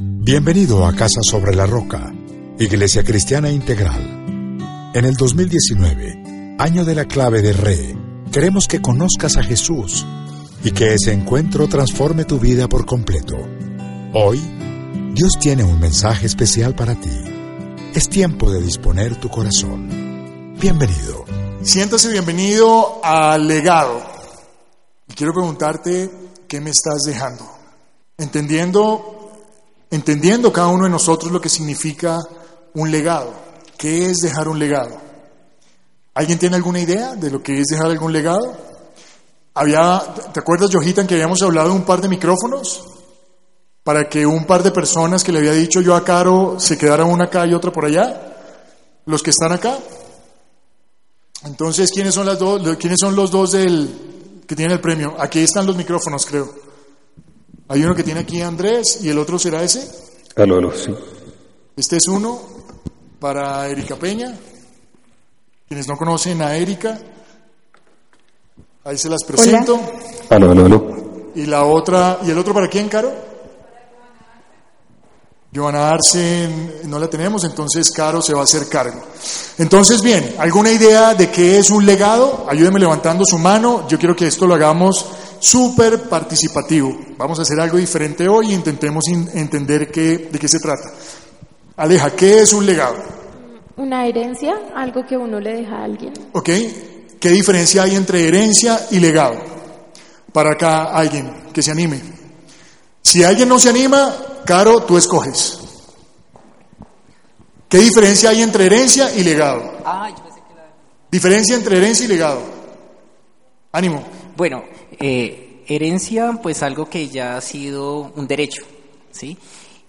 Bienvenido a Casa sobre la Roca, Iglesia Cristiana Integral. En el 2019, año de la clave de Re, queremos que conozcas a Jesús y que ese encuentro transforme tu vida por completo. Hoy, Dios tiene un mensaje especial para ti. Es tiempo de disponer tu corazón. Bienvenido. Siéntase bienvenido al legado. Quiero preguntarte, ¿qué me estás dejando? Entendiendo entendiendo cada uno de nosotros lo que significa un legado. ¿Qué es dejar un legado? ¿Alguien tiene alguna idea de lo que es dejar algún legado? Había, ¿te acuerdas, Johitan, que habíamos hablado de un par de micrófonos? Para que un par de personas que le había dicho yo a Caro se quedara una acá y otra por allá. Los que están acá. Entonces, ¿quiénes son, las dos, ¿quiénes son los dos del, que tienen el premio? Aquí están los micrófonos, creo. Hay uno que tiene aquí a Andrés y el otro será ese. Aló, aló, sí. Este es uno para Erika Peña. Quienes no conocen a Erika, ahí se las presento. Aló, aló, aló. Y la otra, ¿y el otro para quién, Caro? Joana Arce no la tenemos, entonces Caro se va a hacer cargo. Entonces, bien, ¿alguna idea de qué es un legado? Ayúdeme levantando su mano. Yo quiero que esto lo hagamos súper participativo. Vamos a hacer algo diferente hoy e intentemos entender qué, de qué se trata. Aleja, ¿qué es un legado? Una herencia, algo que uno le deja a alguien. ¿Ok? ¿Qué diferencia hay entre herencia y legado? Para acá alguien que se anime. Si alguien no se anima, Caro, tú escoges. ¿Qué diferencia hay entre herencia y legado? Diferencia entre herencia y legado. Ánimo. Bueno, eh, herencia, pues algo que ya ha sido un derecho, ¿sí?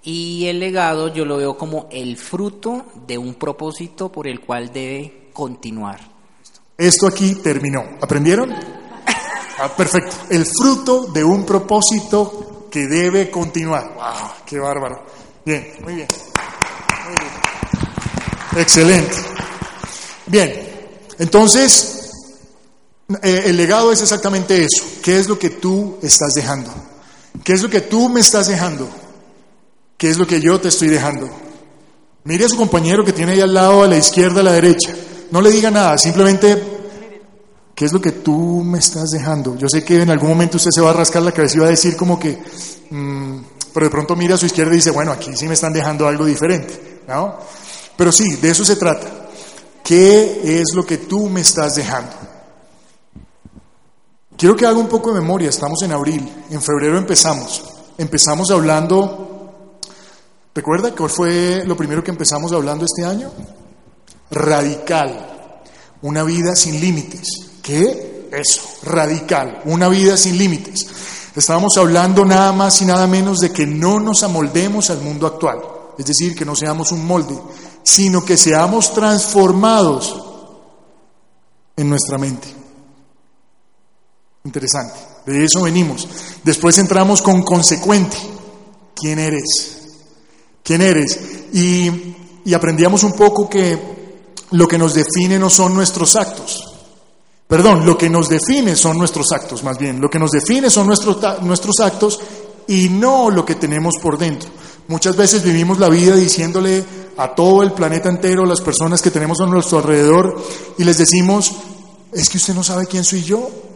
Y el legado yo lo veo como el fruto de un propósito por el cual debe continuar. Esto aquí terminó. ¿Aprendieron? Ah, perfecto. El fruto de un propósito que debe continuar. ¡Wow! ¡Qué bárbaro! Bien, muy bien. Muy bien. Excelente. Bien, entonces, eh, el legado es exactamente eso. ¿Qué es lo que tú estás dejando? ¿Qué es lo que tú me estás dejando? ¿Qué es lo que yo te estoy dejando? Mire a su compañero que tiene ahí al lado, a la izquierda, a la derecha. No le diga nada, simplemente, ¿qué es lo que tú me estás dejando? Yo sé que en algún momento usted se va a rascar la cabeza y va a decir como que, mm, pero de pronto mira a su izquierda y dice, bueno, aquí sí me están dejando algo diferente, ¿no? Pero sí, de eso se trata. ¿Qué es lo que tú me estás dejando? Quiero que haga un poco de memoria, estamos en abril, en febrero empezamos. Empezamos hablando, ¿recuerda cuál fue lo primero que empezamos hablando este año? Radical, una vida sin límites. ¿Qué? Eso, radical, una vida sin límites. Estábamos hablando nada más y nada menos de que no nos amoldemos al mundo actual, es decir, que no seamos un molde, sino que seamos transformados en nuestra mente. Interesante. De eso venimos. Después entramos con consecuente. ¿Quién eres? ¿Quién eres? Y, y aprendíamos un poco que lo que nos define no son nuestros actos. Perdón, lo que nos define son nuestros actos, más bien. Lo que nos define son nuestros, nuestros actos y no lo que tenemos por dentro. Muchas veces vivimos la vida diciéndole a todo el planeta entero, las personas que tenemos a nuestro alrededor, y les decimos, es que usted no sabe quién soy yo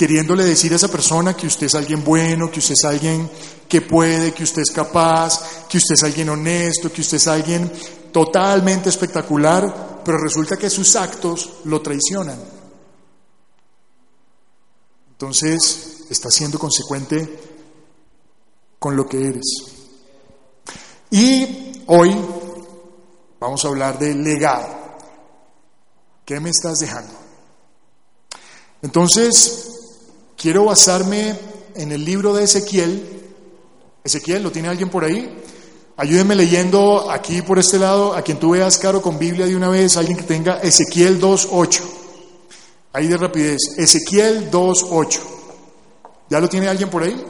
queriéndole decir a esa persona que usted es alguien bueno, que usted es alguien que puede, que usted es capaz, que usted es alguien honesto, que usted es alguien totalmente espectacular, pero resulta que sus actos lo traicionan. Entonces, está siendo consecuente con lo que eres. Y hoy vamos a hablar de legado. ¿Qué me estás dejando? Entonces, Quiero basarme en el libro de Ezequiel Ezequiel, ¿lo tiene alguien por ahí? Ayúdenme leyendo aquí por este lado, a quien tú veas, Caro, con Biblia de una vez, alguien que tenga Ezequiel 2.8. Ahí de rapidez. Ezequiel 2.8. ¿Ya lo tiene alguien por ahí?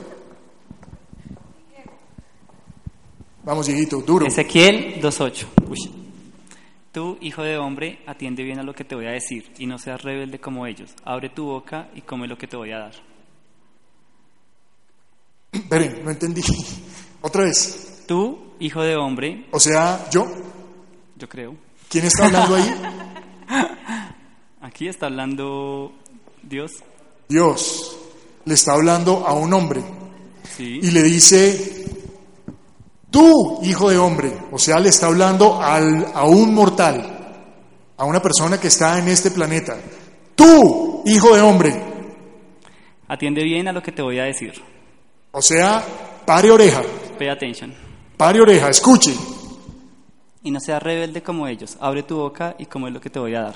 Vamos, Dieguito, duro. Ezequiel 2.8. Tú, hijo de hombre, atiende bien a lo que te voy a decir y no seas rebelde como ellos. Abre tu boca y come lo que te voy a dar. Esperen, no entendí. Otra vez. Tú, hijo de hombre, O sea, yo. yo creo. ¿Quién está hablando ahí? Aquí está hablando Dios. Dios le está hablando a un hombre Sí. y le dice, tú, hijo de hombre, o sea, le está hablando al, a un mortal, a una persona que está en este planeta. Tú, hijo de hombre, Atiende bien a lo que te voy a decir. o sea, pare oreja, Pay attention. pare oreja, escuche. Y no seas rebelde como ellos. Abre tu boca y come lo que te voy a dar.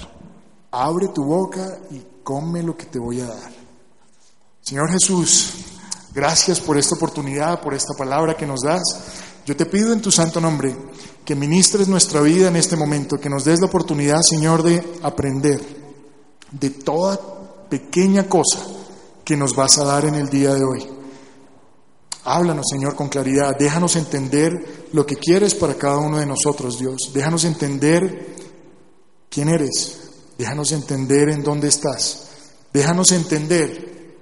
Abre tu boca y come lo que te voy a dar. Señor Jesús, gracias por esta oportunidad, por esta palabra que nos das. Yo te pido en tu santo nombre que ministres nuestra vida en este momento, que nos des la oportunidad, Señor, de aprender de toda pequeña cosa que nos vas a dar en el día de hoy. Háblanos, Señor, con claridad. Déjanos entender lo que quieres para cada uno de nosotros, Dios. Déjanos entender quién eres. Déjanos entender en dónde estás. Déjanos entender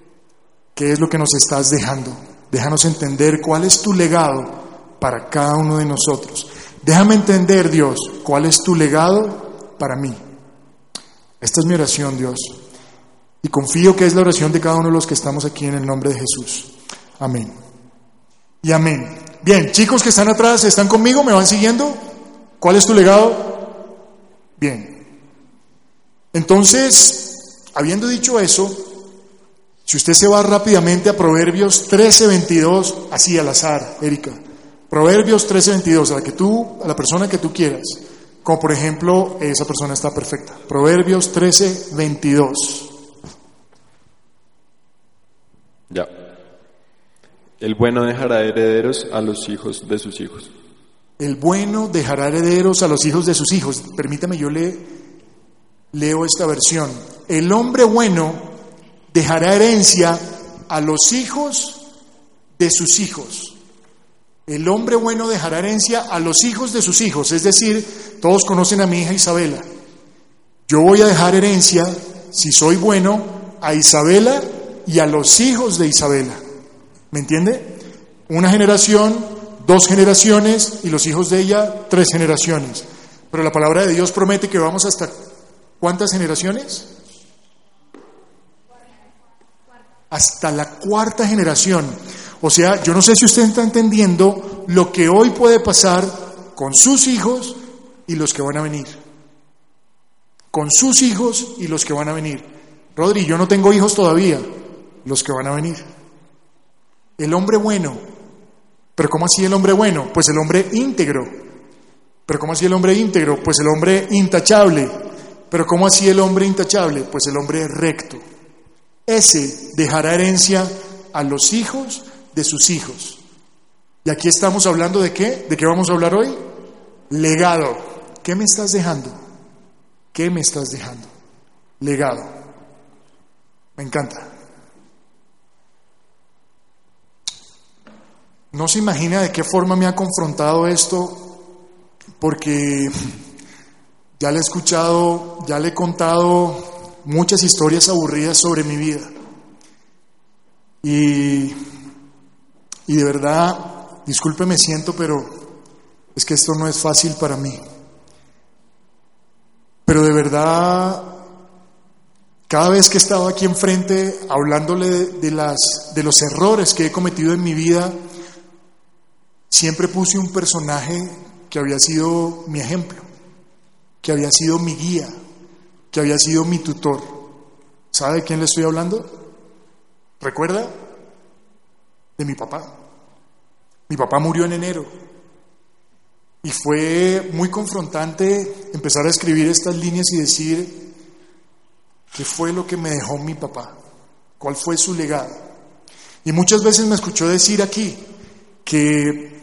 qué es lo que nos estás dejando. Déjanos entender cuál es tu legado para cada uno de nosotros. Déjame entender, Dios, cuál es tu legado para mí. Esta es mi oración, Dios. Y confío que es la oración de cada uno de los que estamos aquí en el nombre de Jesús. Amén. Y amén. Bien, chicos que están atrás, ¿están conmigo? ¿Me van siguiendo? ¿Cuál es tu legado? Bien. Entonces, habiendo dicho eso, si usted se va rápidamente a Proverbios 13:22, así al azar, Erika. Proverbios 13:22, a la que tú, a la persona que tú quieras. Como por ejemplo, esa persona está perfecta. Proverbios 13:22. Ya. El bueno dejará herederos a los hijos de sus hijos. El bueno dejará herederos a los hijos de sus hijos. Permítame, yo le, leo esta versión. El hombre bueno dejará herencia a los hijos de sus hijos. El hombre bueno dejará herencia a los hijos de sus hijos. Es decir, todos conocen a mi hija Isabela. Yo voy a dejar herencia, si soy bueno, a Isabela y a los hijos de Isabela. ¿Me entiende? Una generación, dos generaciones y los hijos de ella, tres generaciones. Pero la palabra de Dios promete que vamos hasta ¿cuántas generaciones? Hasta la cuarta generación. O sea, yo no sé si usted está entendiendo lo que hoy puede pasar con sus hijos y los que van a venir. Con sus hijos y los que van a venir. Rodri, yo no tengo hijos todavía, los que van a venir. El hombre bueno. ¿Pero cómo así el hombre bueno? Pues el hombre íntegro. ¿Pero cómo así el hombre íntegro? Pues el hombre intachable. ¿Pero cómo así el hombre intachable? Pues el hombre recto. Ese dejará herencia a los hijos de sus hijos. Y aquí estamos hablando de qué? ¿De qué vamos a hablar hoy? Legado. ¿Qué me estás dejando? ¿Qué me estás dejando? Legado. Me encanta. No se imagina de qué forma me ha confrontado esto, porque ya le he escuchado, ya le he contado muchas historias aburridas sobre mi vida. Y, y de verdad, discúlpeme, siento, pero es que esto no es fácil para mí. Pero de verdad, cada vez que he estado aquí enfrente hablándole de, de las, de los errores que he cometido en mi vida, siempre puse un personaje que había sido mi ejemplo, que había sido mi guía, que había sido mi tutor. ¿Sabe de quién le estoy hablando? ¿Recuerda? De mi papá. Mi papá murió en enero. Y fue muy confrontante empezar a escribir estas líneas y decir, ¿qué fue lo que me dejó mi papá? ¿Cuál fue su legado? Y muchas veces me escuchó decir aquí, que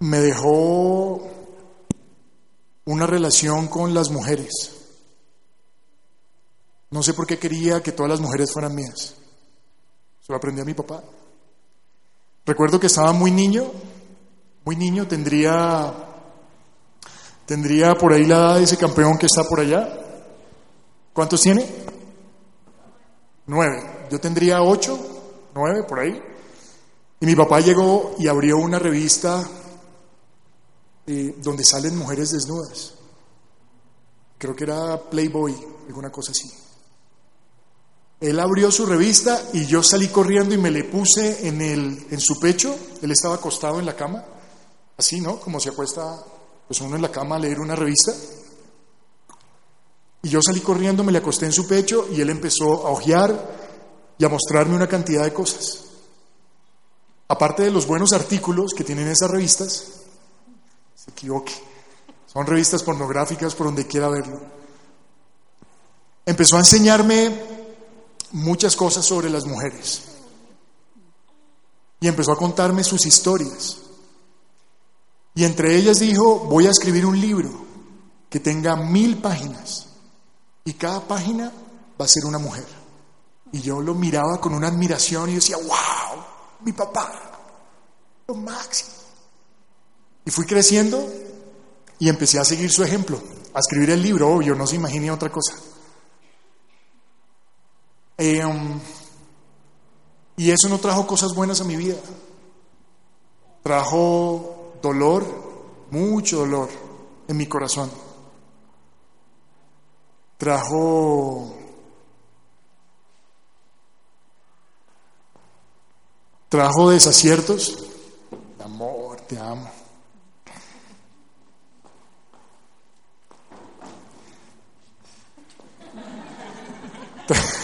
me dejó una relación con las mujeres. No sé por qué quería que todas las mujeres fueran mías. Lo aprendí a mi papá. Recuerdo que estaba muy niño, muy niño, tendría, tendría por ahí la edad de ese campeón que está por allá. ¿Cuántos tiene? Nueve. Yo tendría ocho, nueve, por ahí. Y mi papá llegó y abrió una revista eh, donde salen mujeres desnudas. Creo que era Playboy, alguna cosa así. Él abrió su revista y yo salí corriendo y me le puse en, el, en su pecho. Él estaba acostado en la cama, así, ¿no? Como se acuesta pues uno en la cama a leer una revista. Y yo salí corriendo, me le acosté en su pecho y él empezó a hojear y a mostrarme una cantidad de cosas. Aparte de los buenos artículos que tienen esas revistas, se equivoque, son revistas pornográficas por donde quiera verlo. Empezó a enseñarme muchas cosas sobre las mujeres. Y empezó a contarme sus historias. Y entre ellas dijo, voy a escribir un libro que tenga mil páginas. Y cada página va a ser una mujer. Y yo lo miraba con una admiración y decía, wow, mi papá, lo máximo. Y fui creciendo y empecé a seguir su ejemplo, a escribir el libro, obvio, no se imaginé otra cosa. Um, y eso no trajo cosas buenas a mi vida. Trajo dolor, mucho dolor en mi corazón. Trajo trajo desaciertos. Amor, te amo.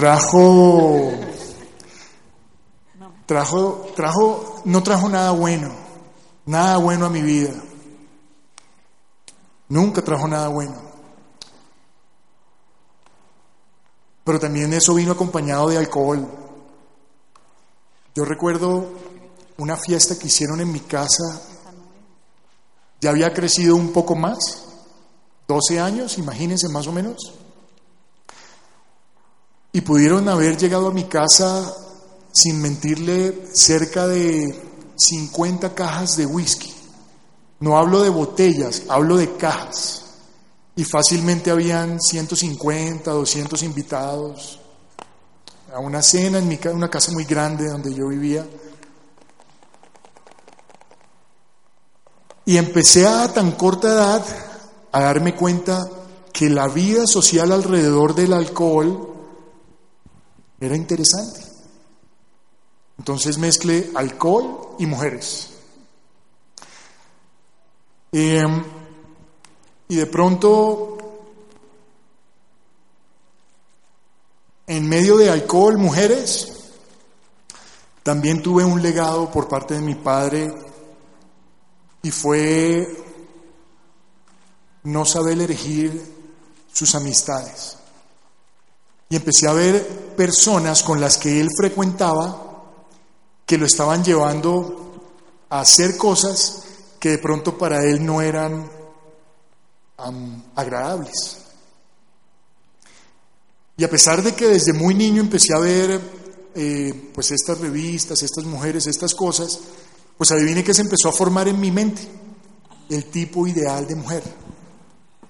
trajo, trajo, trajo, no trajo nada bueno, nada bueno a mi vida. Nunca trajo nada bueno. Pero también eso vino acompañado de alcohol. Yo recuerdo una fiesta que hicieron en mi casa. Ya había crecido un poco más, 12 años, imagínense más o menos. Y pudieron haber llegado a mi casa, sin mentirle, cerca de 50 cajas de whisky. No hablo de botellas, hablo de cajas. Y fácilmente habían 150, 200 invitados a una cena en una casa muy grande donde yo vivía. Y empecé a tan corta edad a darme cuenta que la vida social alrededor del alcohol era interesante. Entonces mezclé alcohol y mujeres. Em, y de pronto, en medio de alcohol, mujeres, también tuve un legado por parte de mi padre y fue no saber elegir sus amistades. Y empecé a ver personas con las que él frecuentaba que lo estaban llevando a hacer cosas que de pronto para él no eran agradables. Y a pesar de que desde muy niño empecé a ver eh, pues estas revistas, estas mujeres, estas cosas, pues adivine que se empezó a formar en mi mente el tipo ideal de mujer,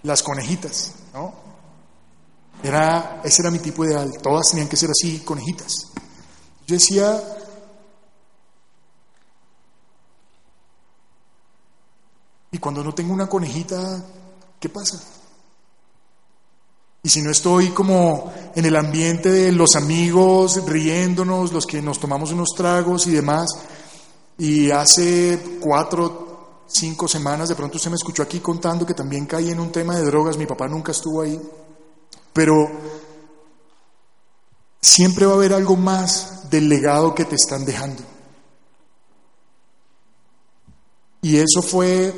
las conejitas, ¿no? Era, ese era mi tipo ideal. Todas tenían que ser así, conejitas. Yo decía, y cuando no tengo una conejita, ¿qué pasa? Y si no estoy como en el ambiente de los amigos, riéndonos, los que nos tomamos unos tragos y demás, y hace cuatro, cinco semanas de pronto usted me escuchó aquí contando que también caí en un tema de drogas, mi papá nunca estuvo ahí. Pero siempre va a haber algo más del legado que te están dejando. Y eso fue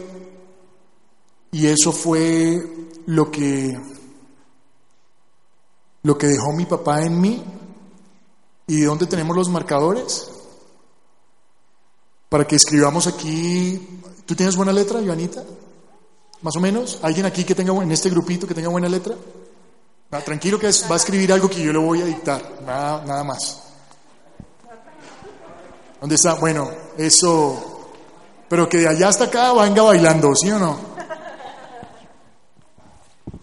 y eso fue lo que lo que dejó mi papá en mí ¿Y dónde tenemos los marcadores? Para que escribamos aquí. ¿Tú tienes buena letra, Joanita? ¿Más o menos? ¿Alguien aquí que tenga en este grupito que tenga buena letra? Tranquilo que va a escribir algo que yo le voy a dictar, nada, nada más. ¿Dónde está? Bueno, eso. Pero que de allá hasta acá venga bailando, ¿sí o no?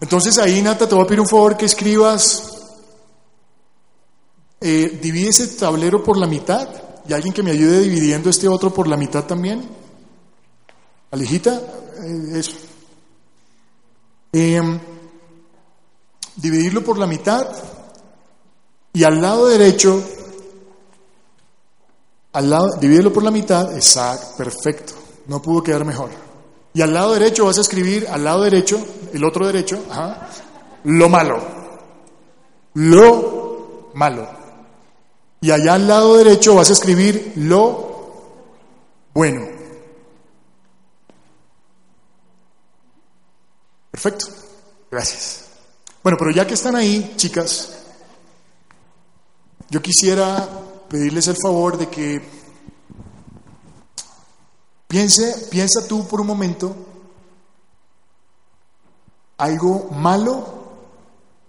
Entonces ahí, Nata, te voy a pedir un favor que escribas. Eh, divide ese tablero por la mitad. ¿Y alguien que me ayude dividiendo este otro por la mitad también? Alejita, eh, eso. Em, dividirlo por la mitad y al lado derecho, al lado, dividirlo por la mitad, exacto, perfecto, no pudo quedar mejor. Y al lado derecho vas a escribir, al lado derecho, el otro derecho, lo malo, lo malo. Y allá al lado derecho vas a escribir lo bueno. Perfecto. Gracias. Bueno, pero ya que están ahí, chicas, yo quisiera pedirles el favor de que piense, piensa tú por un momento algo malo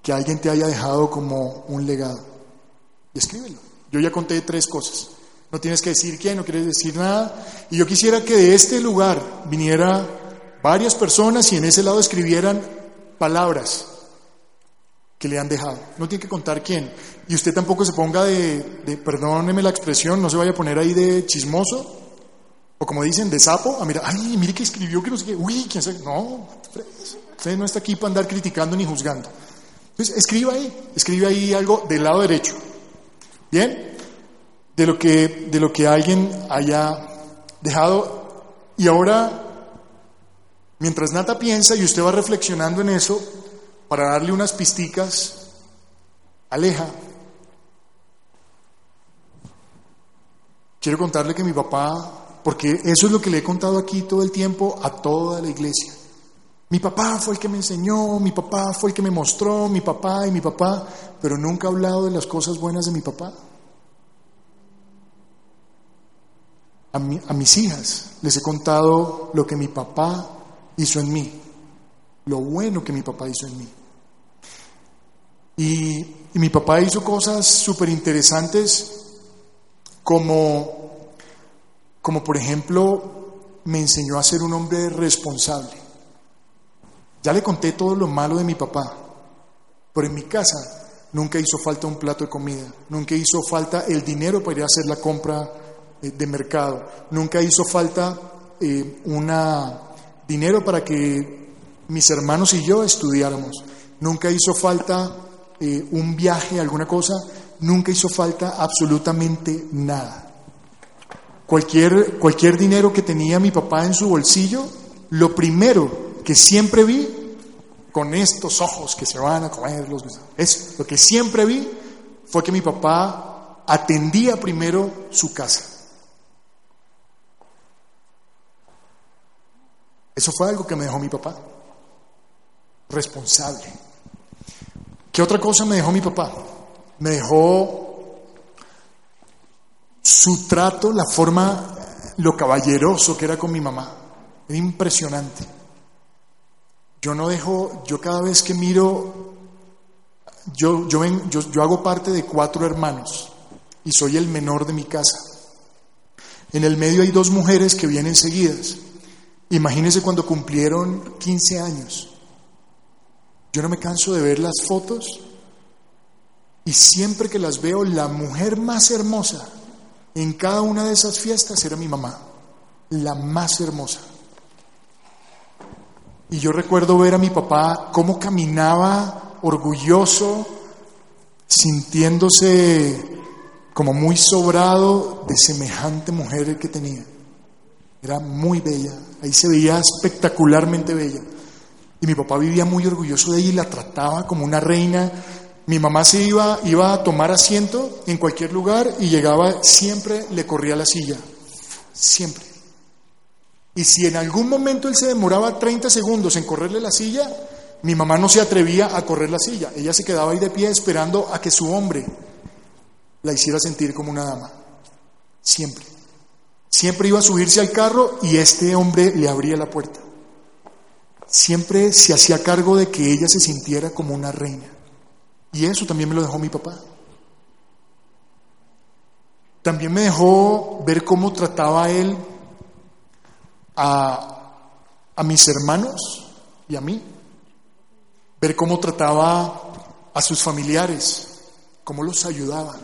que alguien te haya dejado como un legado. Y escríbelo. Yo ya conté tres cosas. No tienes que decir quién, no quieres decir nada. Y yo quisiera que de este lugar viniera varias personas y en ese lado escribieran palabras que le han dejado. No tiene que contar quién. Y usted tampoco se ponga de, perdóneme la expresión, no se vaya a poner ahí de chismoso. O como dicen, de sapo. A mira, ay, mire que escribió que no sé qué. Uy, quién sabe. No, usted no está aquí para andar criticando ni juzgando. Entonces, escriba ahí, escribe ahí algo del lado derecho. ¿Bien? De lo que, de lo que alguien haya dejado. Y ahora Mientras Nata piensa y usted va reflexionando en eso, para darle unas pisticas, aleja. Quiero contarle que mi papá, porque eso es lo que le he contado aquí todo el tiempo a toda la iglesia. Mi papá fue el que me enseñó, mi papá fue el que me mostró, mi papá y mi papá, pero nunca he hablado de las cosas buenas de mi papá. A, a mis hijas les he contado lo que mi papá hizo en mí, lo bueno que mi papá hizo en mí. Y, mi papá hizo cosas súper interesantes como, como por ejemplo me enseñó a ser un hombre responsable. Ya le conté todo lo malo de mi papá, pero en mi casa nunca hizo falta un plato de comida, nunca hizo falta el dinero para ir a hacer la compra eh, de mercado, nunca hizo falta eh, una dinero para que mis hermanos y yo estudiáramos. Nunca hizo falta eh, un viaje, alguna cosa, nunca hizo falta absolutamente nada. Cualquier, cualquier dinero que tenía mi papá en su bolsillo, lo primero que siempre vi, con estos ojos que se van a comer, los, es, lo que siempre vi fue que mi papá atendía primero su casa. Eso fue algo que me dejó mi papá. Responsable. ¿Qué otra cosa me dejó mi papá? Me dejó su trato, la forma, lo caballeroso que era con mi mamá. Era impresionante. Yo no dejo, yo cada vez que miro, yo, yo, yo, hago parte de cuatro hermanos y soy el menor de mi casa. En el medio hay dos mujeres que vienen seguidas. Imagínense cuando cumplieron 15 años. Yo no me canso de ver las fotos y siempre que las veo, la mujer más hermosa en cada una de esas fiestas era mi mamá, la más hermosa. Y yo recuerdo ver a mi papá cómo caminaba orgulloso, sintiéndose como muy sobrado de semejante mujer que tenía. Era muy bella, ahí se veía espectacularmente bella. Y mi papá vivía muy orgulloso de ella y la trataba como una reina. Mi mamá se iba, iba a tomar asiento en cualquier lugar y llegaba, siempre le corría la silla. Siempre. Y si en algún momento él se demoraba 30 segundos en correrle la silla, mi mamá no se atrevía a correr la silla. Ella se quedaba ahí de pie esperando a que su hombre la hiciera sentir como una dama. Siempre. Siempre iba a subirse al carro y este hombre le abría la puerta. Siempre se hacía cargo de que ella se sintiera como una reina. Y eso también me lo dejó mi papá. También me dejó ver cómo trataba él a, a mis hermanos y a mí. Ver cómo trataba a sus familiares, cómo los ayudaba,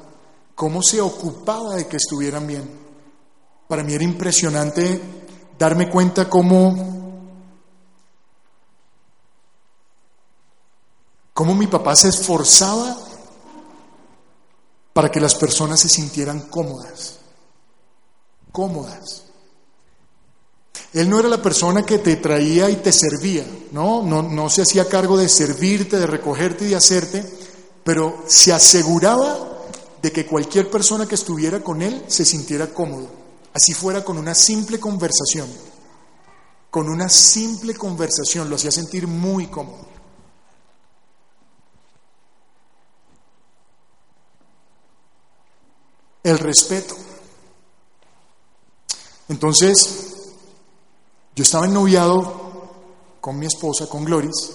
cómo se ocupaba de que estuvieran bien. Para mí era impresionante darme cuenta cómo, cómo mi papá se esforzaba para que las personas se sintieran cómodas, cómodas. Él no era la persona que te traía y te servía, ¿no? No, no se hacía cargo de servirte, de recogerte y de hacerte, pero se aseguraba de que cualquier persona que estuviera con él se sintiera cómodo, así fuera con una simple conversación. Con una simple conversación lo hacía sentir muy cómodo. El respeto. Entonces, yo estaba ennoviado con mi esposa, con Gloris,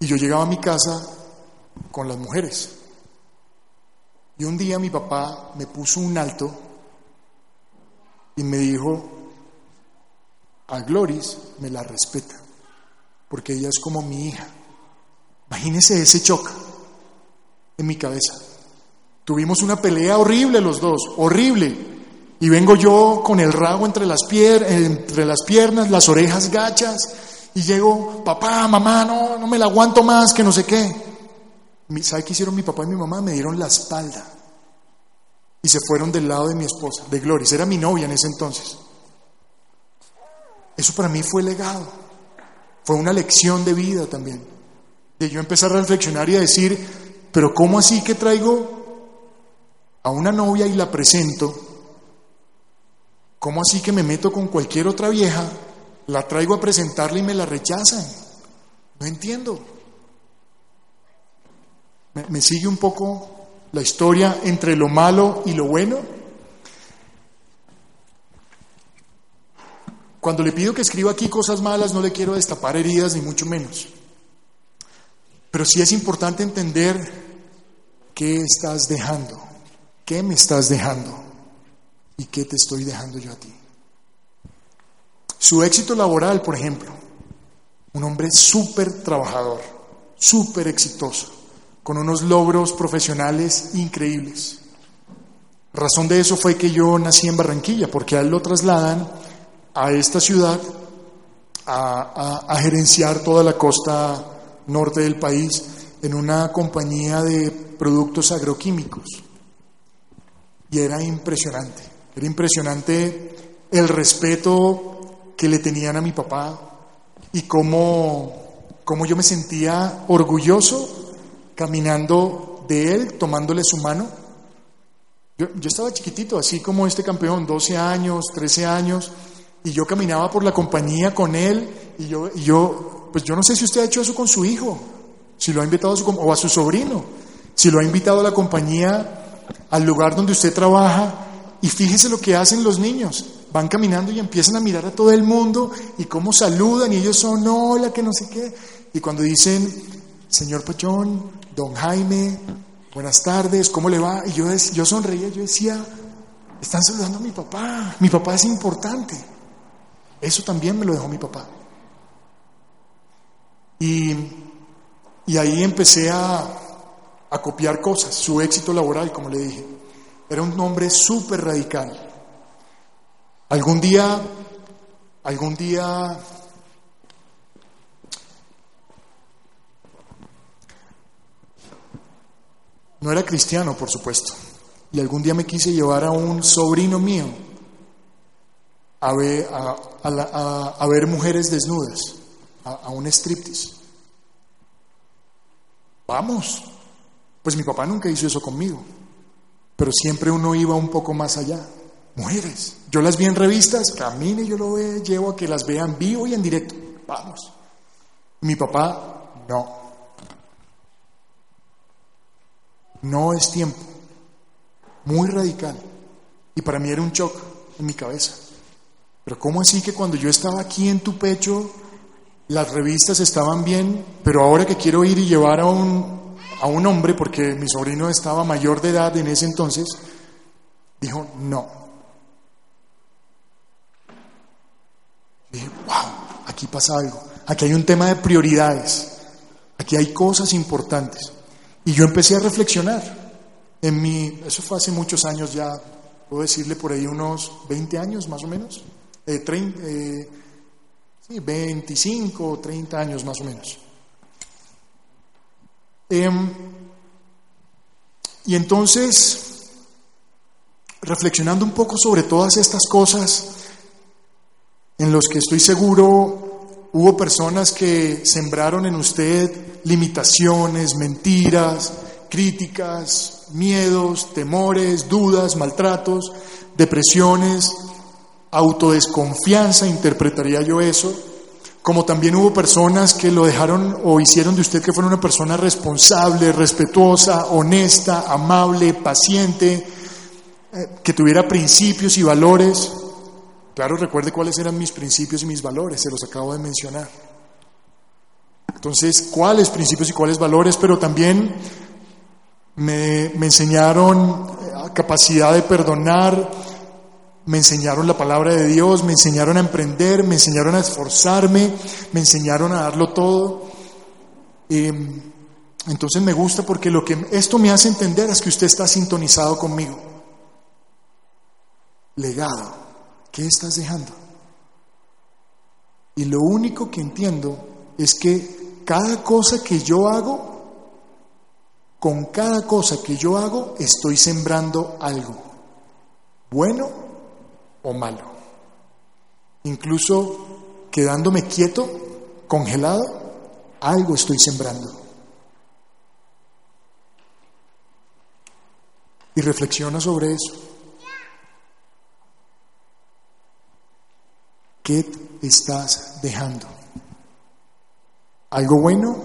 y yo llegaba a mi casa con las mujeres. Y un día mi papá me puso un alto y me dijo, a Gloris me la respeta, porque ella es como mi hija. Imagínese ese choque en mi cabeza. Tuvimos una pelea horrible los dos, horrible. Y vengo yo con el rabo entre las, entre las piernas, las orejas gachas, y llego, papá, mamá, no, no me la aguanto más, que no sé qué. ¿Sabe qué hicieron mi papá y mi mamá? Me dieron la espalda. Y se fueron del lado de mi esposa, de Gloria. Era mi novia en ese entonces. Eso para mí fue legado. Fue una lección de vida también. De yo empezar a reflexionar y a decir, pero ¿cómo así que traigo a una novia y la presento? ¿Cómo así que me meto con cualquier otra vieja, la traigo a presentarla y me la rechazan? No entiendo. ¿Me, sigue un poco la historia entre lo malo y lo bueno? Cuando le pido que escriba aquí cosas malas, no le quiero destapar heridas, ni mucho menos. Pero sí es importante entender qué estás dejando, qué me estás dejando y qué te estoy dejando yo a ti. Su éxito laboral, por ejemplo, un hombre súper trabajador, súper exitoso con unos logros profesionales increíbles. Razón de eso fue que yo nací en Barranquilla, porque a él lo trasladan a esta ciudad a, gerenciar toda la costa norte del país en una compañía de productos agroquímicos. Y era impresionante, era impresionante el respeto que le tenían a mi papá y cómo, cómo yo me sentía orgulloso caminando de él, tomándole su mano. Yo, estaba chiquitito, así como este campeón, 12 años, 13 años, y yo caminaba por la compañía con él, y yo, y yo, pues yo no sé si usted ha hecho eso con su hijo, si lo ha invitado a su, o a su sobrino, si lo ha invitado a la compañía, al lugar donde usted trabaja, y fíjese lo que hacen los niños. Van caminando y empiezan a mirar a todo el mundo y cómo saludan y ellos son hola, que no sé qué. Y cuando dicen, señor Pachón, don Jaime, buenas tardes, ¿cómo le va? Y yo, yo sonreía, yo decía, están saludando a mi papá, mi papá es importante. Eso también me lo dejó mi papá. Y, y ahí empecé a, a copiar cosas, su éxito laboral, como le dije. Era un hombre súper radical. Algún día, algún día No era cristiano, por supuesto. Y algún día me quise llevar a un sobrino mío a ver, a, ver mujeres desnudas, a, un striptease. Vamos. Pues mi papá nunca hizo eso conmigo, pero siempre uno iba un poco más allá. Mujeres. Yo las vi en revistas, camine, yo lo llevo a que las vean vivo y en directo. Vamos. Mi papá, no. No es tiempo. muy radical. Y para mí era un shock en mi cabeza. Pero ¿cómo así que cuando yo estaba aquí en tu pecho, las revistas estaban bien, pero ahora que quiero ir y llevar a un, a un hombre, porque mi sobrino estaba mayor de edad en ese entonces, dijo, no. dije, wow, aquí pasa algo. Aquí hay un tema de prioridades. Aquí hay cosas importantes. Y yo empecé a reflexionar. En mi, eso fue hace muchos años ya, puedo decirle por ahí unos 20 años más o menos, eh, 30, eh, sí, 25 o 30 años más o menos. Em, y entonces, reflexionando un poco sobre todas estas cosas, en los que estoy seguro hubo personas que sembraron en usted limitaciones, mentiras, críticas, miedos, temores, dudas, maltratos, depresiones, autodesconfianza, interpretaría yo eso, como también hubo personas que lo dejaron o hicieron de usted que fuera una persona responsable, respetuosa, honesta, amable, paciente, eh, que tuviera principios y valores. Claro, recuerde cuáles eran mis principios y mis valores, se los acabo de mencionar. Entonces, ¿cuáles principios y cuáles valores? Pero también me, me enseñaron eh, capacidad de perdonar, me enseñaron la palabra de Dios, me enseñaron a emprender, me enseñaron a esforzarme, me enseñaron a darlo todo. Em, entonces me gusta porque lo que esto me hace entender es que usted está sintonizado conmigo. Legado. ¿Qué estás dejando? Y lo único que entiendo es que cada cosa que yo hago, con cada cosa que yo hago, estoy sembrando algo, bueno o malo. Incluso quedándome quieto, congelado, algo estoy sembrando. Y reflexiona sobre eso. ¿Qué estás dejando? ¿Algo bueno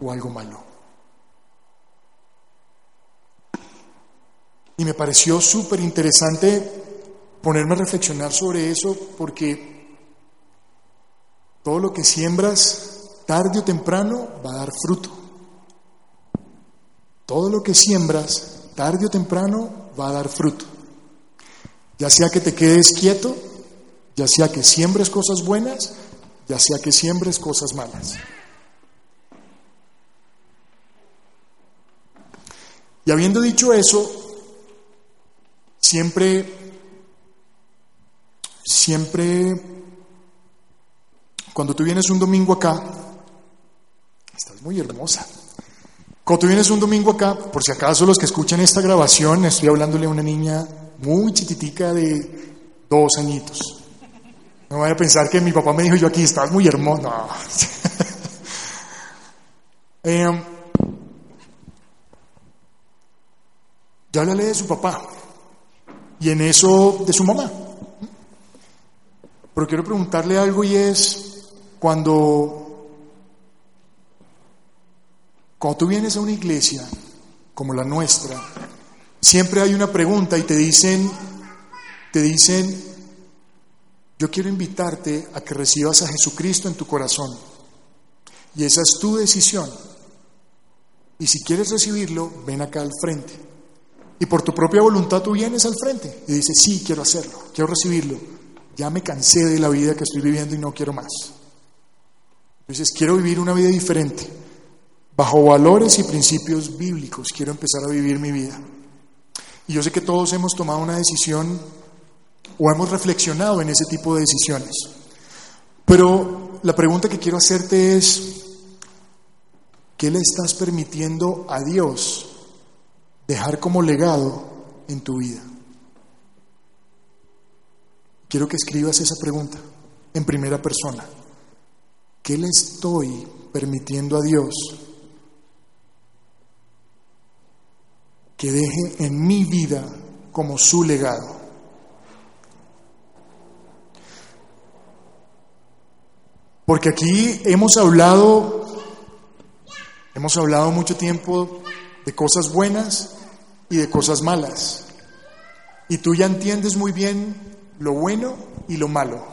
o algo malo? Y me pareció súper interesante ponerme a reflexionar sobre eso porque todo lo que siembras tarde o temprano va a dar fruto. Todo lo que siembras tarde o temprano va a dar fruto. Ya sea que te quedes quieto ya sea que siembres cosas buenas, ya sea que siembres cosas malas. Y habiendo dicho eso, siempre, siempre, cuando tú vienes un domingo acá, estás muy hermosa. Cuando tú vienes un domingo acá, por si acaso los que escuchan esta grabación, estoy hablándole a una niña muy chititica de dos añitos. No voy a pensar que mi papá me dijo yo aquí, estás muy hermoso. No. eh, ya hablé de su papá y en eso de su mamá. Pero quiero preguntarle algo y es cuando, cuando tú vienes a una iglesia como la nuestra, siempre hay una pregunta y te dicen, te dicen, yo quiero invitarte a que recibas a Jesucristo en tu corazón. Y esa es tu decisión. Y si quieres recibirlo, ven acá al frente. Y por tu propia voluntad tú vienes al frente y dices, sí, quiero hacerlo, quiero recibirlo. Ya me cansé de la vida que estoy viviendo y no quiero más. Dices, quiero vivir una vida diferente, bajo valores y principios bíblicos. Quiero empezar a vivir mi vida. Y yo sé que todos hemos tomado una decisión o hemos reflexionado en ese tipo de decisiones. Pero la pregunta que quiero hacerte es, ¿qué le estás permitiendo a Dios dejar como legado en tu vida? Quiero que escribas esa pregunta en primera persona. ¿Qué le estoy permitiendo a Dios que deje en mi vida como su legado? Porque aquí hemos hablado, hemos hablado mucho tiempo de cosas buenas y de cosas malas. Y tú ya entiendes muy bien lo bueno y lo malo.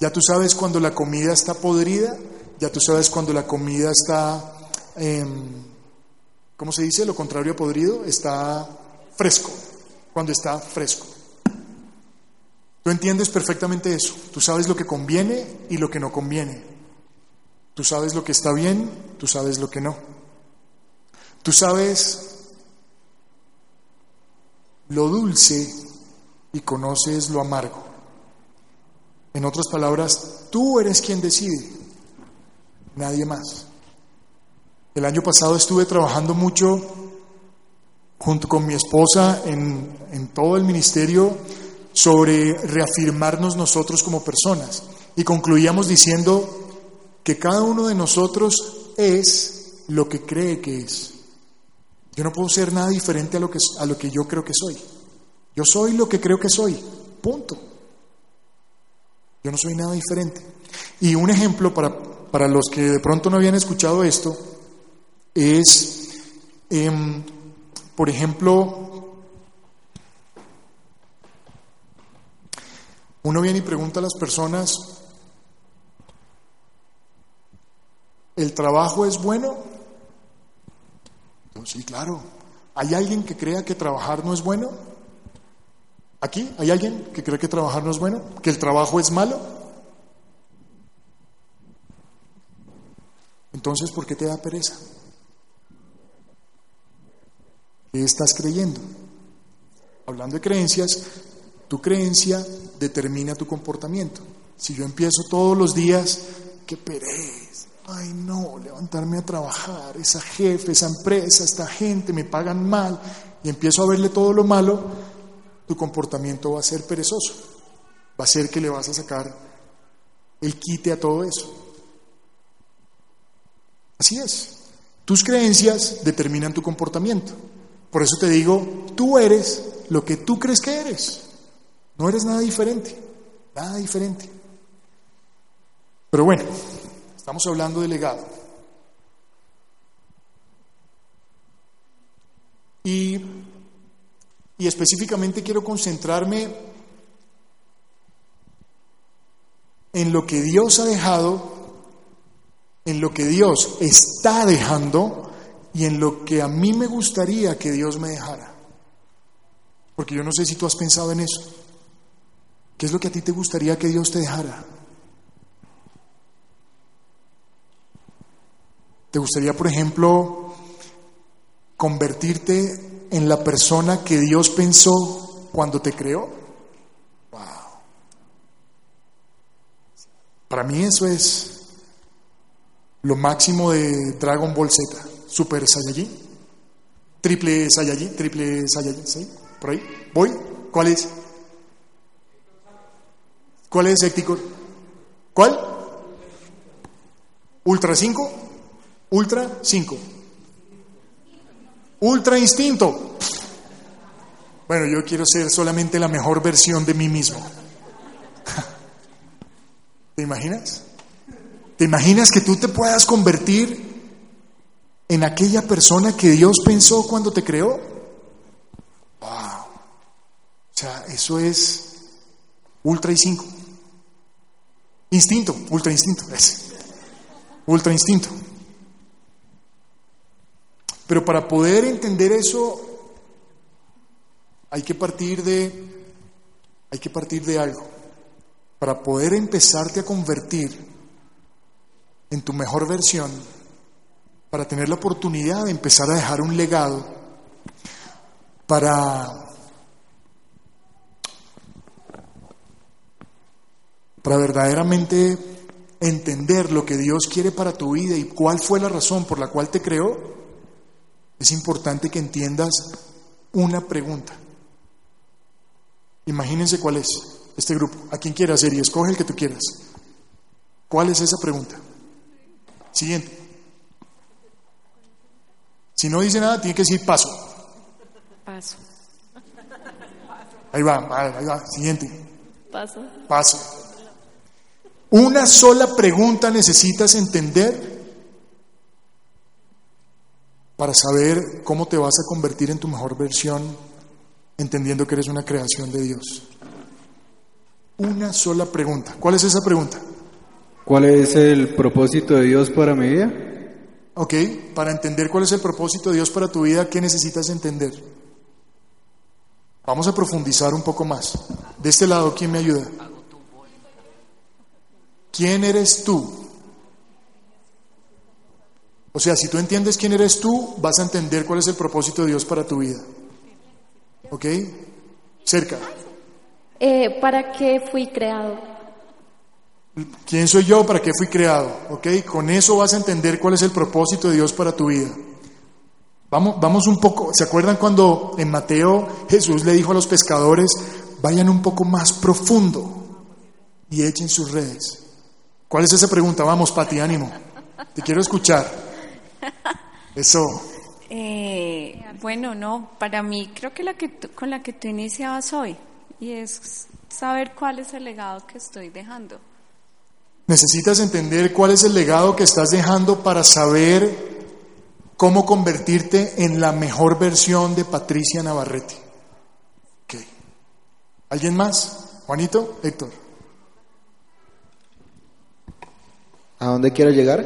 Ya tú sabes cuando la comida está podrida, ya tú sabes cuando la comida está, em, ¿cómo se dice? Lo contrario a podrido, está fresco, cuando está fresco. Tú entiendes perfectamente eso. Tú sabes lo que conviene y lo que no conviene. Tú sabes lo que está bien, tú sabes lo que no. Tú sabes lo dulce y conoces lo amargo. En otras palabras, tú eres quien decide, nadie más. El año pasado estuve trabajando mucho junto con mi esposa en, todo el ministerio sobre reafirmarnos nosotros como personas. Y concluíamos diciendo que cada uno de nosotros es lo que cree que es. Yo no puedo ser nada diferente a lo que, a lo que yo creo que soy. Yo soy lo que creo que soy. Punto. Yo no soy nada diferente. Y un ejemplo para, para los que de pronto no habían escuchado esto es, em, por ejemplo, Uno viene y pregunta a las personas, ¿el trabajo es bueno? sí, claro. ¿Hay alguien que crea que trabajar no es bueno? ¿Aquí hay alguien que cree que trabajar no es bueno? ¿Que el trabajo es malo? Entonces, ¿por qué te da pereza? ¿Qué estás creyendo? Hablando de creencias, tu creencia determina tu comportamiento. Si yo empiezo todos los días, qué pereza, ay no, levantarme a trabajar, esa jefe, esa empresa, esta gente me pagan mal, y empiezo a verle todo lo malo, tu comportamiento va a ser perezoso. Va a ser que le vas a sacar el quite a todo eso. Así es. Tus creencias determinan tu comportamiento. Por eso te digo, tú eres lo que tú crees que eres. No eres nada diferente, nada diferente. Pero bueno, estamos hablando de legado. Y, y específicamente quiero concentrarme en lo que Dios ha dejado, en lo que Dios está dejando y en lo que a mí me gustaría que Dios me dejara. Porque yo no sé si tú has pensado en eso. ¿Qué es lo que a ti te gustaría que Dios te dejara? ¿Te gustaría, por ejemplo, convertirte en la persona que Dios pensó cuando te creó? Wow. Para mí eso es lo máximo de Dragon Ball Z, Super Saiyajin, triple Saiyajin, triple Saiyajin. Por ahí. ¿Voy? ¿Cuál es? ¿Cuál es Héctico? ¿Cuál? Ultra 5. Ultra 5. Ultra instinto. Bueno, yo quiero ser solamente la mejor versión de mí mismo. ¿Te imaginas? ¿Te imaginas que tú te puedas convertir en aquella persona que Dios pensó cuando te creó? Wow. O sea, eso es ultra y 5. Instinto, ultra instinto, ese. Ultra instinto. Pero para poder entender eso hay que partir de hay que partir de algo. Para poder empezarte a convertir en tu mejor versión, para tener la oportunidad de empezar a dejar un legado, para para verdaderamente entender lo que Dios quiere para tu vida y cuál fue la razón por la cual te creó, es importante que entiendas una pregunta. Imagínense cuál es este grupo. ¿A quién quiere hacer? Y escoge el que tú quieras. ¿Cuál es esa pregunta? Siguiente. Si no dice nada, tiene que decir paso. Paso. Ahí va, ahí va. Siguiente. Paso. Paso. Una sola pregunta necesitas entender para saber cómo te vas a convertir en tu mejor versión entendiendo que eres una creación de Dios? Una sola pregunta. ¿Cuál es esa pregunta? ¿Cuál es el propósito de Dios para mi vida? Ok, para entender cuál es el propósito de Dios para tu vida, ¿qué necesitas entender? Vamos a profundizar un poco más. De este lado, ¿quién me ayuda? ¿Quién eres tú? O sea, si tú entiendes quién eres tú, vas a entender cuál es el propósito de Dios para tu vida. ¿Ok? Cerca. Eh, ¿Para qué fui creado? ¿Quién soy yo? ¿Para qué fui creado? ¿Ok? Con eso vas a entender cuál es el propósito de Dios para tu vida. Vamos, vamos un poco, ¿se acuerdan cuando en Mateo Jesús le dijo a los pescadores, vayan un poco más profundo y echen sus redes? ¿Cuál es esa pregunta? Vamos, Pati, ánimo. Te quiero escuchar. Eso. Eh, bueno, no, para mí creo que la que tú- con la que tú iniciabas hoy y es saber cuál es el legado que estoy dejando. Necesitas entender cuál es el legado que estás dejando para saber cómo convertirte en la mejor versión de Patricia Navarrete. Ok. ¿Alguien más? Juanito, Héctor. ¿A dónde quiero llegar?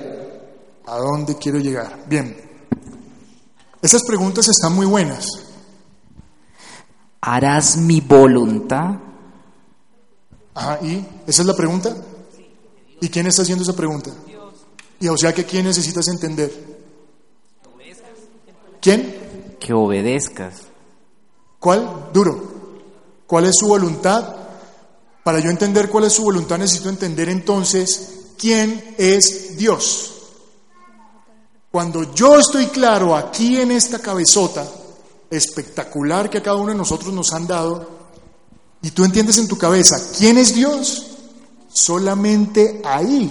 ¿A dónde quiero llegar? Bien. Esas preguntas están muy buenas. ¿Harás mi voluntad? Ajá, ¿y esa es la pregunta? ¿Y quién está haciendo esa pregunta? Y o sea que quién necesitas entender? ¿Quién? Que obedezcas. ¿Cuál? Duro. ¿Cuál es su voluntad? Para yo entender cuál es su voluntad necesito entender entonces quién es Dios. Cuando yo estoy claro aquí en esta cabezota espectacular que a cada uno de nosotros nos han dado, y tú entiendes en tu cabeza quién es Dios, solamente ahí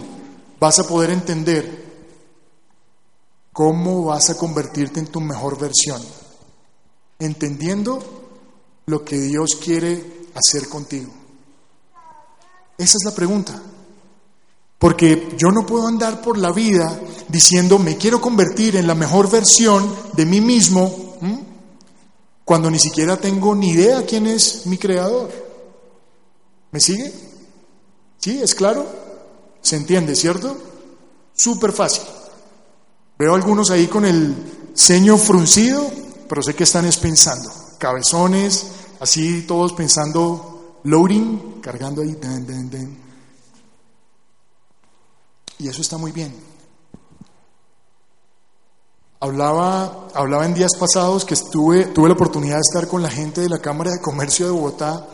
vas a poder entender cómo vas a convertirte en tu mejor versión, entendiendo lo que Dios quiere hacer contigo. Esa es la pregunta. Porque yo no puedo andar por la vida diciendo me quiero convertir en la mejor versión de mí mismo cuando ni siquiera tengo ni idea quién es mi creador. ¿Me sigue? ¿Sí? ¿Es claro? ¿Se entiende, cierto? Súper fácil. Veo algunos ahí con el ceño fruncido, pero sé que están es pensando. Cabezones, así todos pensando loading, cargando ahí. Y eso está muy bien. Hablaba, hablaba en días pasados que estuve, tuve la oportunidad de estar con la gente de la Cámara de Comercio de Bogotá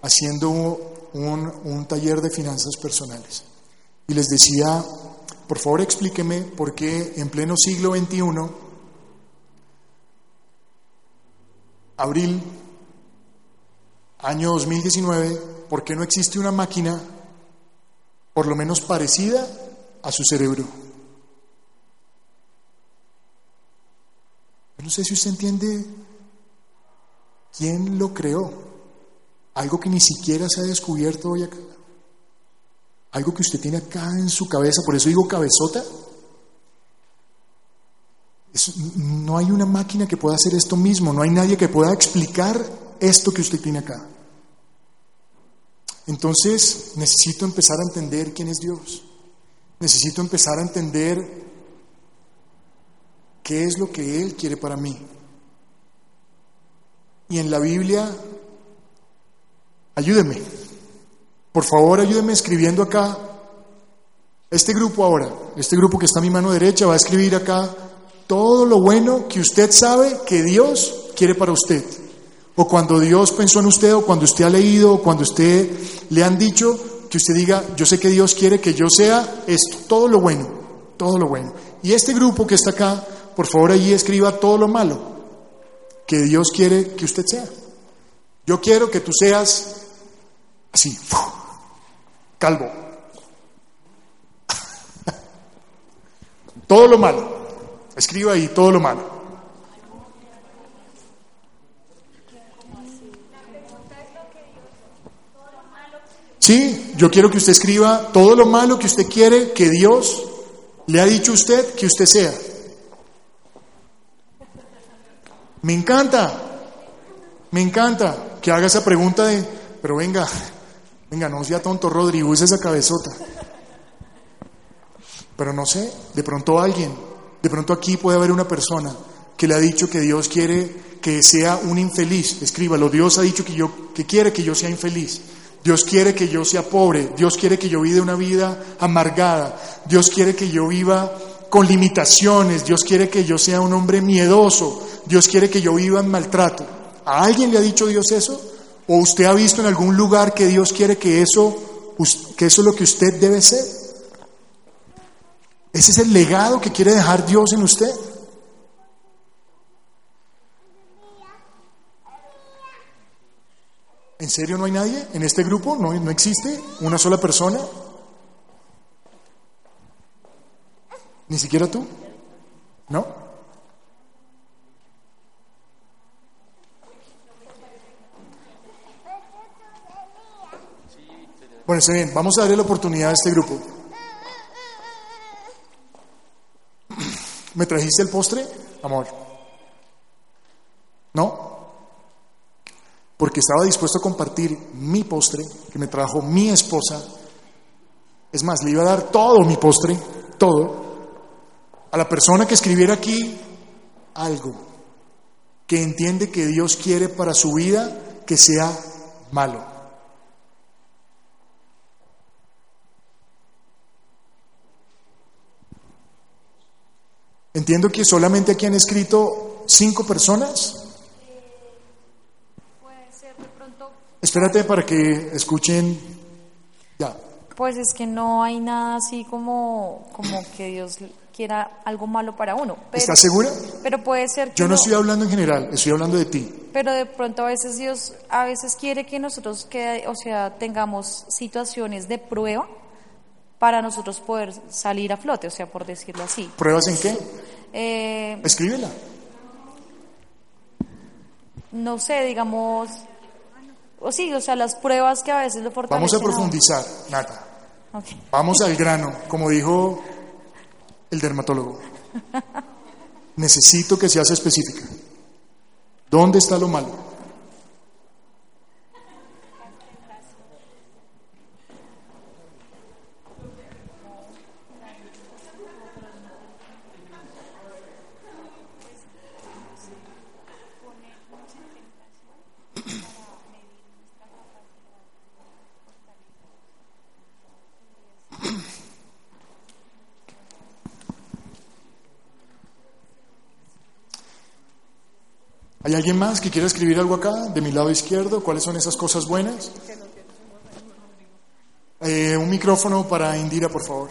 haciendo un, un taller de finanzas personales. Y les decía, por favor explíqueme por qué en pleno siglo XXI, abril, año 2019, por qué no existe una máquina por lo menos parecida a su cerebro. Yo no sé si usted entiende quién lo creó. Algo que ni siquiera se ha descubierto hoy acá. Algo que usted tiene acá en su cabeza, por eso digo cabezota. No hay una máquina que pueda hacer esto mismo, no hay nadie que pueda explicar esto que usted tiene acá. Entonces necesito empezar a entender quién es Dios. Necesito empezar a entender qué es lo que Él quiere para mí. Y en la Biblia, ayúdeme. Por favor, ayúdeme escribiendo acá. Este grupo ahora, este grupo que está a mi mano derecha, va a escribir acá todo lo bueno que usted sabe que Dios quiere para usted. O cuando Dios pensó en usted, o cuando usted ha leído, o cuando usted le han dicho, que usted diga, yo sé que Dios quiere que yo sea esto, todo lo bueno, todo lo bueno. Y este grupo que está acá, por favor allí escriba todo lo malo que Dios quiere que usted sea. Yo quiero que tú seas así, calvo. todo lo malo. Escriba ahí todo lo malo. Sí, yo quiero que usted escriba todo lo malo que usted quiere que Dios le ha dicho a usted que usted sea. Me encanta. Me encanta que haga esa pregunta de, pero venga, venga, no sea tonto Rodrigo, es esa cabezota. Pero no sé, de pronto alguien, de pronto aquí puede haber una persona que le ha dicho que Dios quiere que sea un infeliz. Escríbalo, Dios ha dicho que, yo, que quiere que yo sea infeliz. Dios quiere que yo sea pobre. Dios quiere que yo viva una vida amargada. Dios quiere que yo viva con limitaciones. Dios quiere que yo sea un hombre miedoso. Dios quiere que yo viva en maltrato. ¿A alguien le ha dicho Dios eso? ¿O usted ha visto en algún lugar que Dios quiere que eso, que eso es lo que usted debe ser? Ese es el legado que quiere dejar Dios en usted. ¿En serio no hay nadie en este grupo? ¿No, no existe una sola persona? ¿Ni siquiera tú? ¿No? Bueno, está bien, vamos a darle la oportunidad a este grupo. ¿Me trajiste el postre, amor? ¿No? Porque estaba dispuesto a compartir mi postre que me trajo mi esposa. Es más, le iba a dar todo mi postre, todo, a la persona que escribiera aquí algo que entiende que Dios quiere para su vida que sea malo. Entiendo que solamente aquí han escrito cinco personas. Espérate para que escuchen. Ya. Pues es que no hay nada así como, como que Dios quiera algo malo para uno. Pero, ¿Estás segura? Pero puede ser que Yo no, estoy hablando en general, estoy hablando de ti. Pero de pronto a veces Dios a veces quiere que nosotros que, o sea, tengamos situaciones de prueba para nosotros poder salir a flote, o sea, por decirlo así. ¿Pruebas en qué? Eh, Escríbela. no sé, digamos, o sí, o sea, las pruebas que a veces lo fortalecen. Vamos a profundizar, Nata. Vamos al grano, como dijo el dermatólogo. Necesito que seas específica. ¿Dónde está lo malo? ¿Hay alguien más que quiera escribir algo acá, de mi lado izquierdo? ¿Cuáles son esas cosas buenas? Eh, un micrófono para Indira, por favor.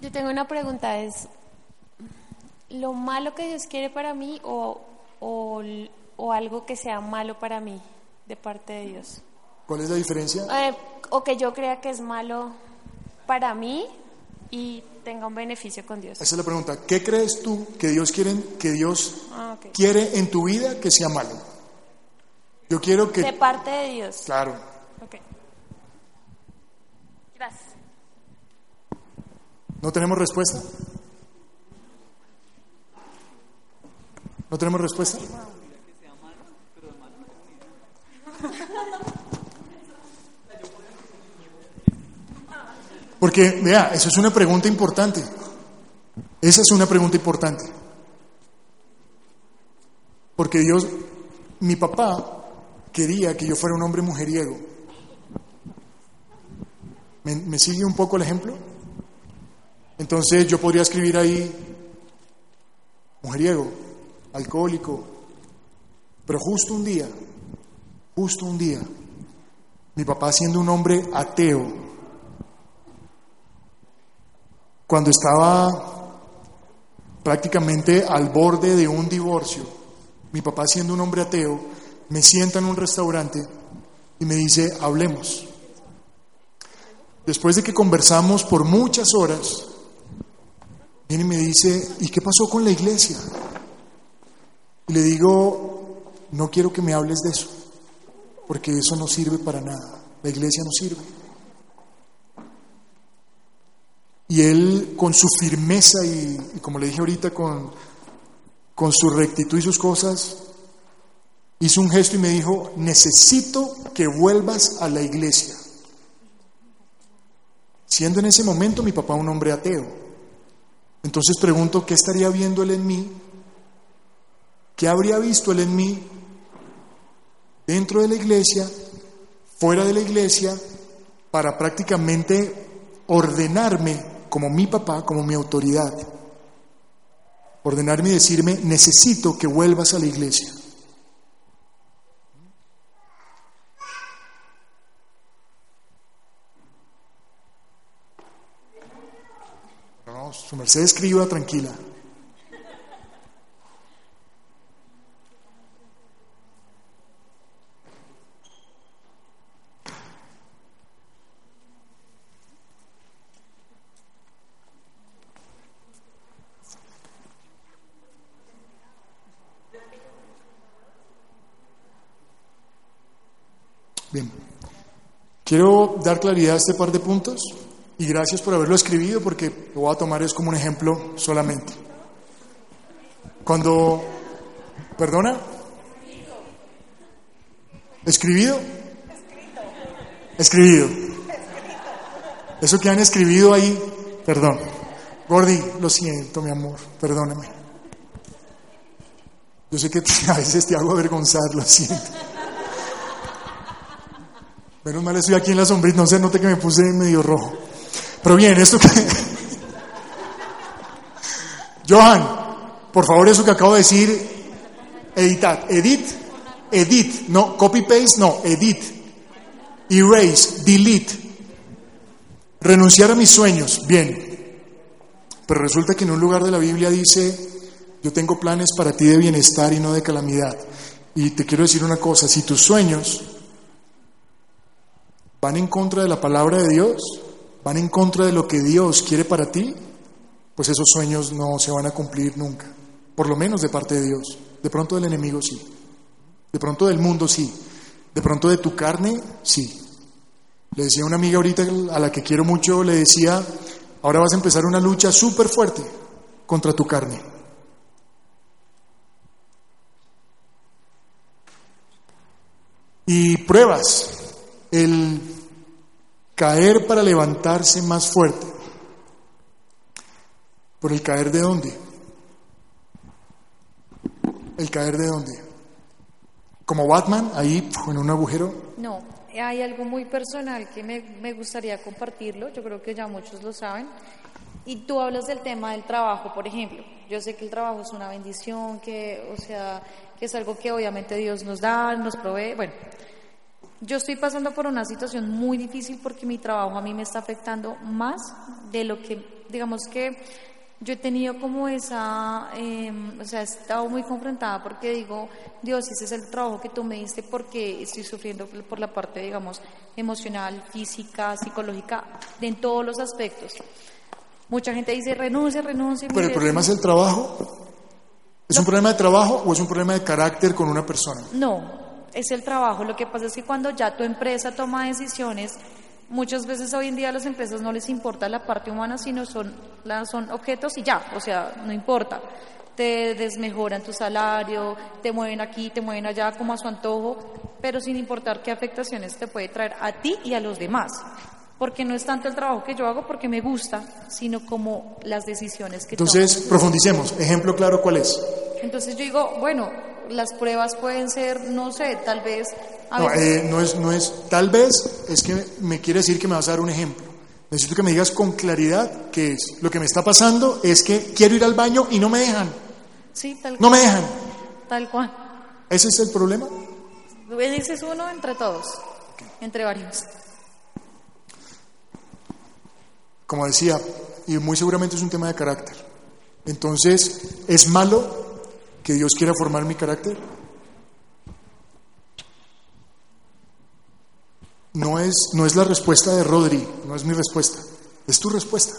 Yo tengo una pregunta, es lo malo que Dios quiere para mí o, o, o algo que sea malo para mí de parte de Dios. ¿Cuál es la diferencia? Eh, o que yo crea que es malo para mí y tenga un beneficio con Dios. Esa es la pregunta. ¿Qué crees tú que Dios quiere, que Dios Ah, quiere en tu vida que sea malo? Yo quiero que... De parte de Dios. Claro. Ok. Gracias. ¿No tenemos respuesta? ¿No tenemos respuesta? Porque, vea, eso es una pregunta importante. Esa es una pregunta importante. Porque Dios, mi papá quería que yo fuera un hombre mujeriego. ¿Me, me sigue un poco el ejemplo? Entonces yo podría escribir ahí mujeriego, alcohólico, pero justo un día, justo un día, mi papá siendo un hombre ateo, cuando estaba prácticamente al borde de un divorcio, mi papá siendo un hombre ateo, me sienta en un restaurante y me dice, hablemos. Después de que conversamos por muchas horas, viene y me dice, ¿y qué pasó con la iglesia? Y le digo, no quiero que me hables de eso, porque eso no sirve para nada, la iglesia no sirve. Y él con su firmeza y, como le dije ahorita, con, con su rectitud y sus cosas, hizo un gesto y me dijo, necesito que vuelvas a la iglesia. Siendo en ese momento mi papá un hombre ateo. Entonces pregunto, ¿qué estaría viendo él en mí? ¿Qué habría visto él en mí dentro de la iglesia, fuera de la iglesia, para prácticamente ordenarme como mi papá, como mi autoridad? Ordenarme y decirme, necesito que vuelvas a la iglesia. Su merced escriba tranquila. Bien. Quiero dar claridad a este par de puntos y gracias por haberlo escribido porque lo voy a tomar es como un ejemplo solamente. Cuando, perdona, escribido, escribido. Eso que han escribido ahí, perdón. Gordy, lo siento, mi amor, perdóname. Yo sé que a veces te hago avergonzar, lo siento. Menos mal estoy aquí en la sombrita, no sé, note que me puse medio rojo. Pero bien, esto que... Johan, por favor, eso que acabo de decir, editad. Edit, edit, no, copy paste, no, edit. Erase, delete. Renunciar a mis sueños, bien. Pero resulta que en un lugar de la Biblia dice, yo tengo planes para ti de bienestar y no de calamidad. Y te quiero decir una cosa, si tus sueños van en contra de la palabra de Dios, van en contra de lo que Dios quiere para ti, pues esos sueños no se van a cumplir nunca, por lo menos de parte de Dios. De pronto del enemigo sí, de pronto del mundo sí, de pronto de tu carne sí. Le decía a una amiga ahorita a la que quiero mucho, le decía, ahora vas a empezar una lucha súper fuerte contra tu carne. Y pruebas, el caer para levantarse más fuerte. ¿Por el caer de dónde? ¿El caer de dónde? ¿Como Batman, ahí en un agujero? No, hay algo muy personal que me, me gustaría compartirlo, yo creo que ya muchos lo saben. Y tú hablas del tema del trabajo, por ejemplo. Yo sé que el trabajo es una bendición, que, o sea, que es algo que obviamente Dios nos da, nos provee. Bueno, yo estoy pasando por una situación muy difícil porque mi trabajo a mí me está afectando más de lo que, digamos que yo he tenido como esa, em, o sea, he estado muy confrontada porque digo, Dios, ese es el trabajo que tú me diste porque estoy sufriendo por la parte, digamos, emocional, física, psicológica, en todos los aspectos. Mucha gente dice, renuncia, renuncia. Pero el problema es el trabajo. ¿Es un problema de trabajo o es un problema de carácter con una persona? No, es el trabajo. Lo que pasa es que cuando ya tu empresa toma decisiones, muchas veces hoy en día a las empresas no les importa la parte humana, sino son, son objetos y ya, o sea, no importa. Te desmejoran tu salario, te mueven aquí, te mueven allá como a su antojo, pero sin importar qué afectaciones te puede traer a ti y a los demás. Porque no es tanto el trabajo que yo hago porque me gusta, sino como las decisiones que Entonces, profundicemos. Ejemplo claro, ¿cuál es? Entonces yo digo, bueno, las pruebas pueden ser, no sé, tal vez... no, eh, no, es, no es, tal vez, es que me quiere decir que me vas a dar un ejemplo. Necesito que me digas con claridad qué es. Lo que me está pasando es que quiero ir al baño y no me dejan. Sí, tal No me dejan. Tal cual. ¿Ese es el problema? Ese es uno entre todos, entre varios. Como decía, y muy seguramente es un tema de carácter. Entonces, ¿es malo que Dios quiera formar mi carácter? No es, no es la respuesta de Rodri, no es mi respuesta, es tu respuesta.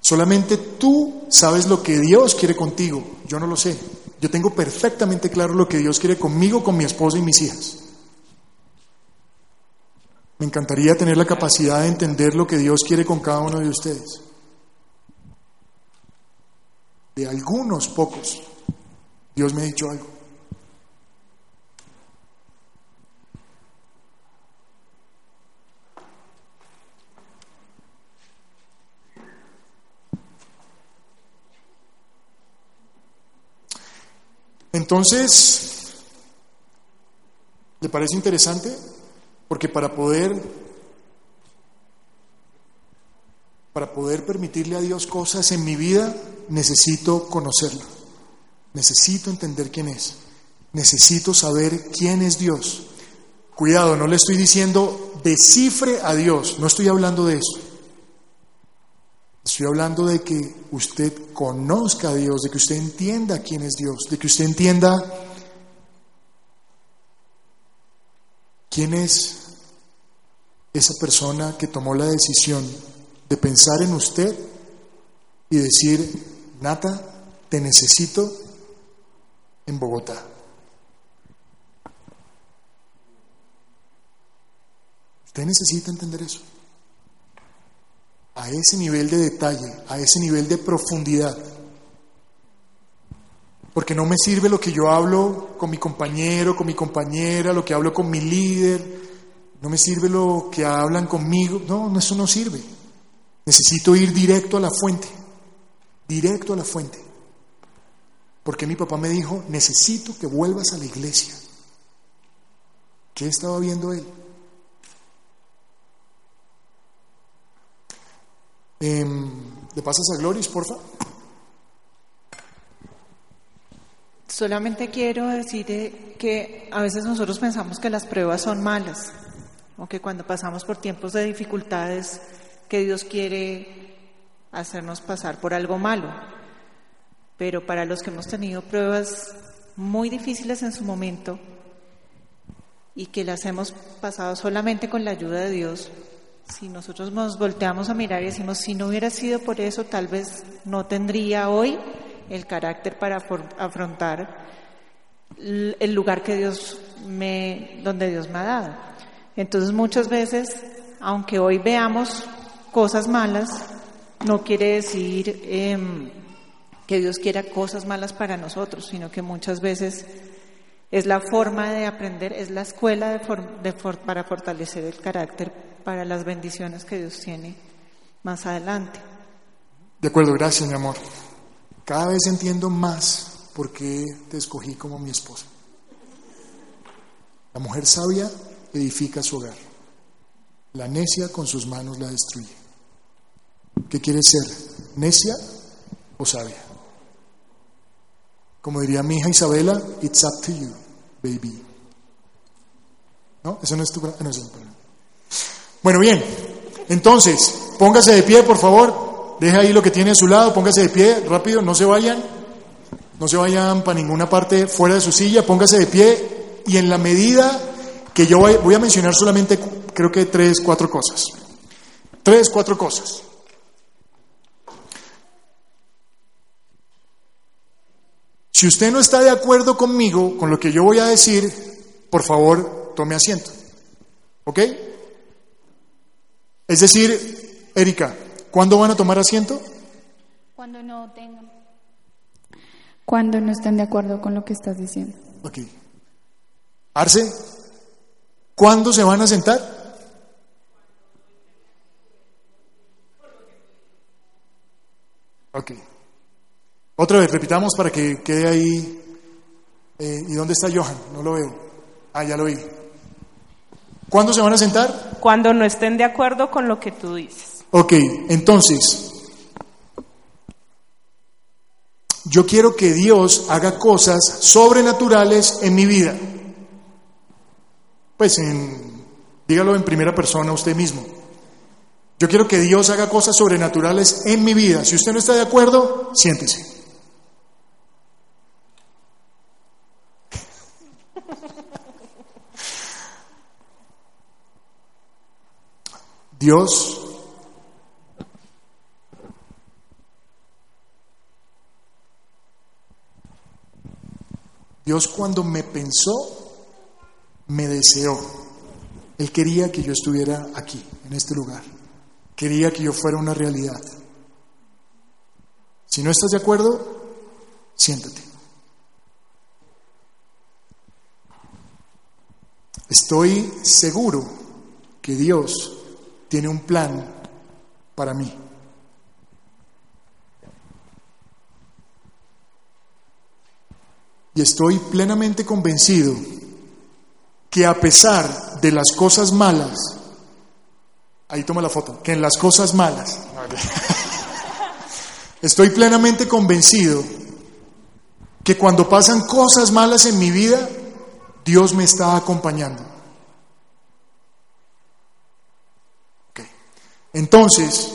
Solamente tú sabes lo que Dios quiere contigo, yo no lo sé. Yo tengo perfectamente claro lo que Dios quiere conmigo, con mi esposa y mis hijas. Me encantaría tener la capacidad de entender lo que Dios quiere con cada uno de ustedes. De algunos pocos Dios me ha dicho algo. Entonces, ¿le parece interesante? Porque para poder para poder permitirle a Dios cosas en mi vida, necesito conocerlo. Necesito entender quién es. Necesito saber quién es Dios. Cuidado, no le estoy diciendo descifre a Dios, no estoy hablando de eso. Estoy hablando de que usted conozca a Dios, de que usted entienda quién es Dios, de que usted entienda quién es esa persona que tomó la decisión de pensar en usted y decir, Nata, te necesito en Bogotá. Usted necesita entender eso a ese nivel de detalle, a ese nivel de profundidad. Porque no me sirve lo que yo hablo con mi compañero, con mi compañera, lo que hablo con mi líder, no me sirve lo que hablan conmigo. No, eso no sirve. Necesito ir directo a la fuente, directo a la fuente. Porque mi papá me dijo, necesito que vuelvas a la iglesia. ¿Qué estaba viendo él? Em, ¿Le pasas a Gloris, porfa? Solamente quiero decir que a veces nosotros pensamos que las pruebas son malas o que cuando pasamos por tiempos de dificultades que Dios quiere hacernos pasar por algo malo. Pero para los que hemos tenido pruebas muy difíciles en su momento y que las hemos pasado solamente con la ayuda de Dios, si nosotros nos volteamos a mirar y decimos, si no hubiera sido por eso, tal vez no tendría hoy el carácter para afrontar el lugar que Dios me, donde Dios me ha dado. Entonces muchas veces, aunque hoy veamos cosas malas, no quiere decir em, que Dios quiera cosas malas para nosotros, sino que muchas veces es la forma de aprender, es la escuela de para fortalecer el carácter para las bendiciones que Dios tiene más adelante. De acuerdo, gracias mi amor. Cada vez entiendo más por qué te escogí como mi esposa. La mujer sabia edifica su hogar. La necia con sus manos la destruye. ¿Qué quieres ser? ¿Necia o sabia? Como diría mi hija Isabela, it's up to you, baby. ¿No? Eso no es tu... No, bueno, bien. Entonces, póngase de pie, por favor. Deje ahí lo que tiene a su lado, póngase de pie, rápido, no se vayan. No se vayan para ninguna parte fuera de su silla, póngase de pie y en la medida que yo voy a mencionar solamente creo que tres, cuatro cosas. Tres, cuatro cosas. Si usted no está de acuerdo conmigo, con lo que yo voy a decir, por favor, tome asiento. ¿Ok? Es decir, Erika, ¿cuándo van a tomar asiento? Cuando no tengan. Cuando no estén de acuerdo con lo que estás diciendo. Ok. Arce, ¿cuándo se van a sentar? Ok. Otra vez, repitamos para que quede ahí. Eh, ¿Y dónde está Johan? No lo veo. Ah, ya lo vi. ¿Cuándo se van a sentar? Cuando no estén de acuerdo con lo que tú dices. Ok, entonces, yo quiero que Dios haga cosas sobrenaturales en mi vida. Pues en, dígalo en primera persona usted mismo. Yo quiero que Dios haga cosas sobrenaturales en mi vida. Si usted no está de acuerdo, siéntese. Dios Dios cuando me pensó, me deseó. Él quería que yo estuviera aquí, en este lugar. Quería que yo fuera una realidad. Si no estás de acuerdo, siéntate. Estoy seguro que Dios tiene un plan para mí. Y estoy plenamente convencido que a pesar de las cosas malas, ahí toma la foto, que en las cosas malas, estoy plenamente convencido que cuando pasan cosas malas en mi vida, Dios me está acompañando. Entonces,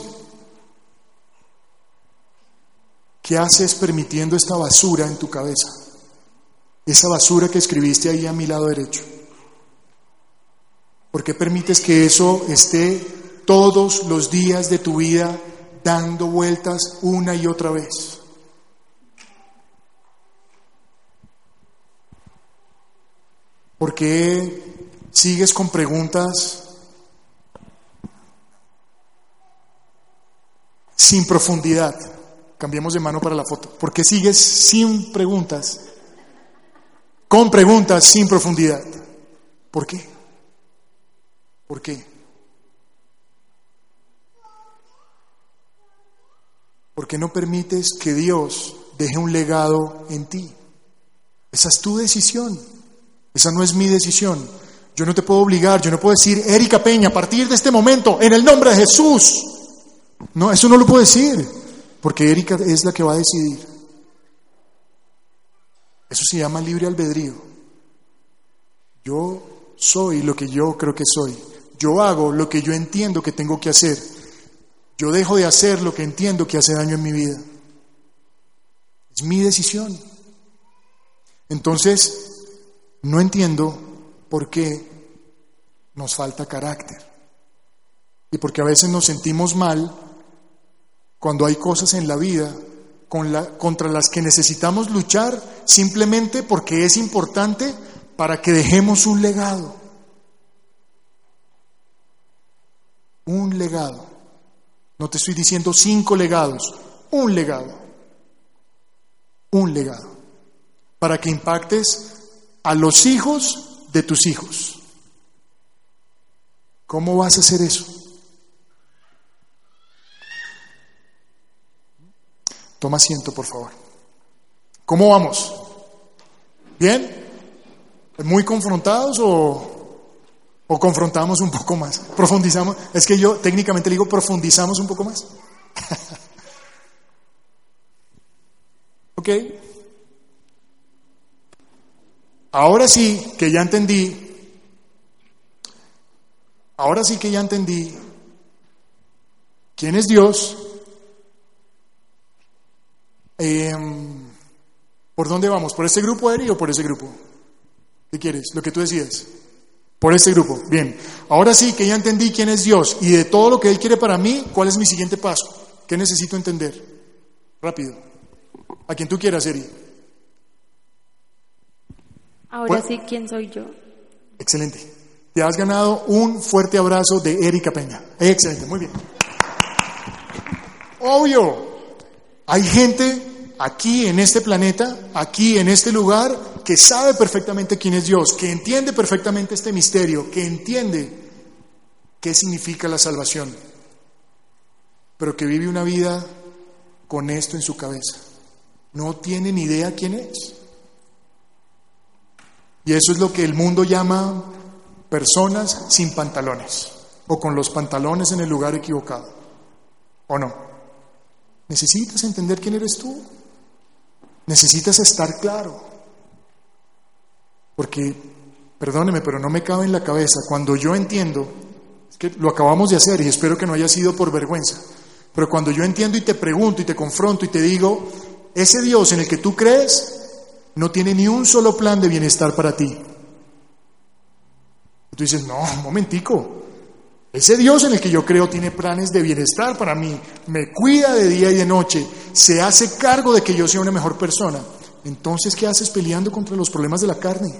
¿qué haces permitiendo esta basura en tu cabeza? Esa basura que escribiste ahí a mi lado derecho. ¿Por qué permites que eso esté todos los días de tu vida dando vueltas una y otra vez? ¿Por qué sigues con preguntas sin profundidad? Cambiemos de mano para la foto. ¿Por qué sigues sin preguntas? Con preguntas sin profundidad. ¿Por qué? ¿Por qué? ¿Por qué no permites que Dios deje un legado en ti? Esa es tu decisión. Esa no es mi decisión. Yo no te puedo obligar, yo no puedo decir, Erika Peña, a partir de este momento, en el nombre de Jesús. No, eso no lo puedo decir, porque Erika es la que va a decidir. Eso se llama libre albedrío. Yo soy lo que yo creo que soy. Yo hago lo que yo entiendo que tengo que hacer. Yo dejo de hacer lo que entiendo que hace daño en mi vida. Es mi decisión. Entonces, no entiendo por qué nos falta carácter. Y porque a veces nos sentimos mal cuando hay cosas en la vida contra las que necesitamos luchar simplemente porque es importante para que dejemos un legado. Un legado. No te estoy diciendo cinco legados, un legado. Un legado. Para que impactes a los hijos de tus hijos. ¿Cómo vas a hacer eso? Toma asiento, por favor. ¿Cómo vamos? ¿Bien? ¿Muy confrontados o, o confrontamos un poco más? ¿Profundizamos? Es que yo técnicamente le digo, profundizamos un poco más. ¿Ok? Ahora sí que ya entendí, ahora sí que ya entendí quién es Dios, em, ¿por dónde vamos? ¿Por este grupo, Eri, o por ese grupo? ¿Qué quieres? Lo que tú decías. Por este grupo. Bien. Ahora sí que ya entendí quién es Dios y de todo lo que Él quiere para mí, ¿cuál es mi siguiente paso? ¿Qué necesito entender? Rápido. A quien tú quieras, Eri. Ahora sí, ¿quién soy yo? Excelente. Te has ganado un fuerte abrazo de Erika Peña. Excelente, muy bien. Obvio, hay gente aquí en este planeta, aquí en este lugar, que sabe perfectamente quién es Dios, que entiende perfectamente este misterio, que entiende qué significa la salvación, pero que vive una vida con esto en su cabeza. No tiene ni idea quién es. Y eso es lo que el mundo llama personas sin pantalones o con los pantalones en el lugar equivocado. ¿O no? Necesitas entender quién eres tú. Necesitas estar claro. Porque, perdóneme, pero no me cabe en la cabeza, cuando yo entiendo, es que lo acabamos de hacer y espero que no haya sido por vergüenza, pero cuando yo entiendo y te pregunto y te confronto y te digo, ese Dios en el que tú crees no tiene ni un solo plan de bienestar para ti. Tú dices, no, un momentico. Ese Dios en el que yo creo tiene planes de bienestar para mí, me cuida de día y de noche, se hace cargo de que yo sea una mejor persona. Entonces, ¿qué haces peleando contra los problemas de la carne?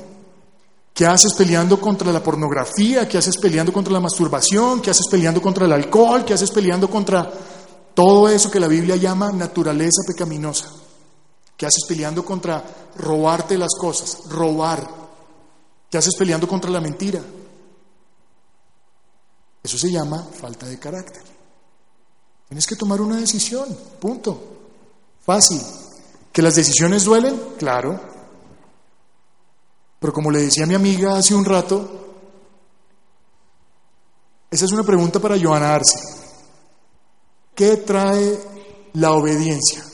¿Qué haces peleando contra la pornografía? ¿Qué haces peleando contra la masturbación? ¿Qué haces peleando contra el alcohol? ¿Qué haces peleando contra todo eso que la Biblia llama naturaleza pecaminosa? ¿Qué haces peleando contra robarte las cosas? Robar. ¿Qué haces peleando contra la mentira? Eso se llama falta de carácter. Tienes que tomar una decisión, punto. Fácil. ¿Que las decisiones duelen? Claro. Pero como le decía a mi amiga hace un rato, esa es una pregunta para Joana Arce. ¿Qué trae la obediencia?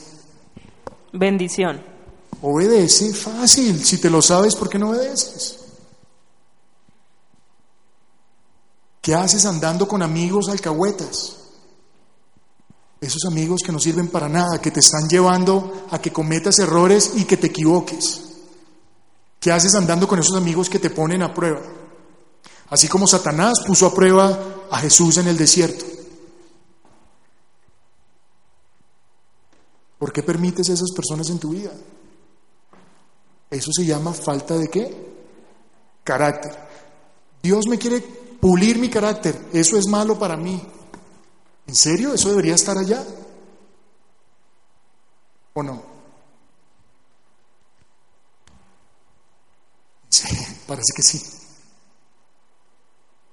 Bendición. Obedece, fácil. Si te lo sabes, ¿por qué no obedeces? ¿Qué haces andando con amigos alcahuetas? Esos amigos que no sirven para nada, que te están llevando a que cometas errores y que te equivoques. ¿Qué haces andando con esos amigos que te ponen a prueba? Así como Satanás puso a prueba a Jesús en el desierto. ¿Por qué permites a esas personas en tu vida? Eso se llama falta de qué? Carácter. Dios me quiere pulir mi carácter. Eso es malo para mí. ¿En serio? ¿Eso debería estar allá? ¿O no? Sí, parece que sí.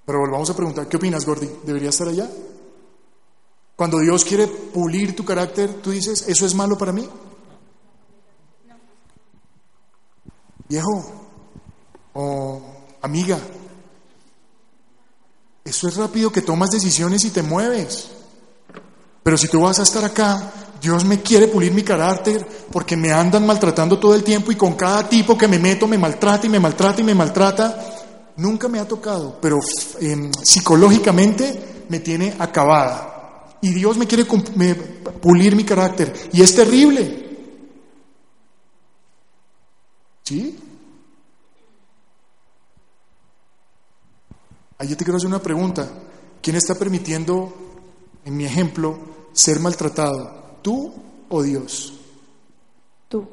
Pero volvamos a preguntar, ¿qué opinas, Gordy? ¿Debería estar allá? Cuando Dios quiere pulir tu carácter, tú dices, ¿eso es malo para mí? Viejo o amiga, eso es rápido que tomas decisiones y te mueves. Pero si tú vas a estar acá, Dios me quiere pulir mi carácter porque me andan maltratando todo el tiempo y con cada tipo que me meto me maltrata y me maltrata y me maltrata. Nunca me ha tocado, pero em, psicológicamente me tiene acabada. Y Dios me quiere pulir mi carácter. Y es terrible. ¿Sí? Ahí yo te quiero hacer una pregunta. ¿Quién está permitiendo, en mi ejemplo, ser maltratado? ¿Tú o Dios? Tú.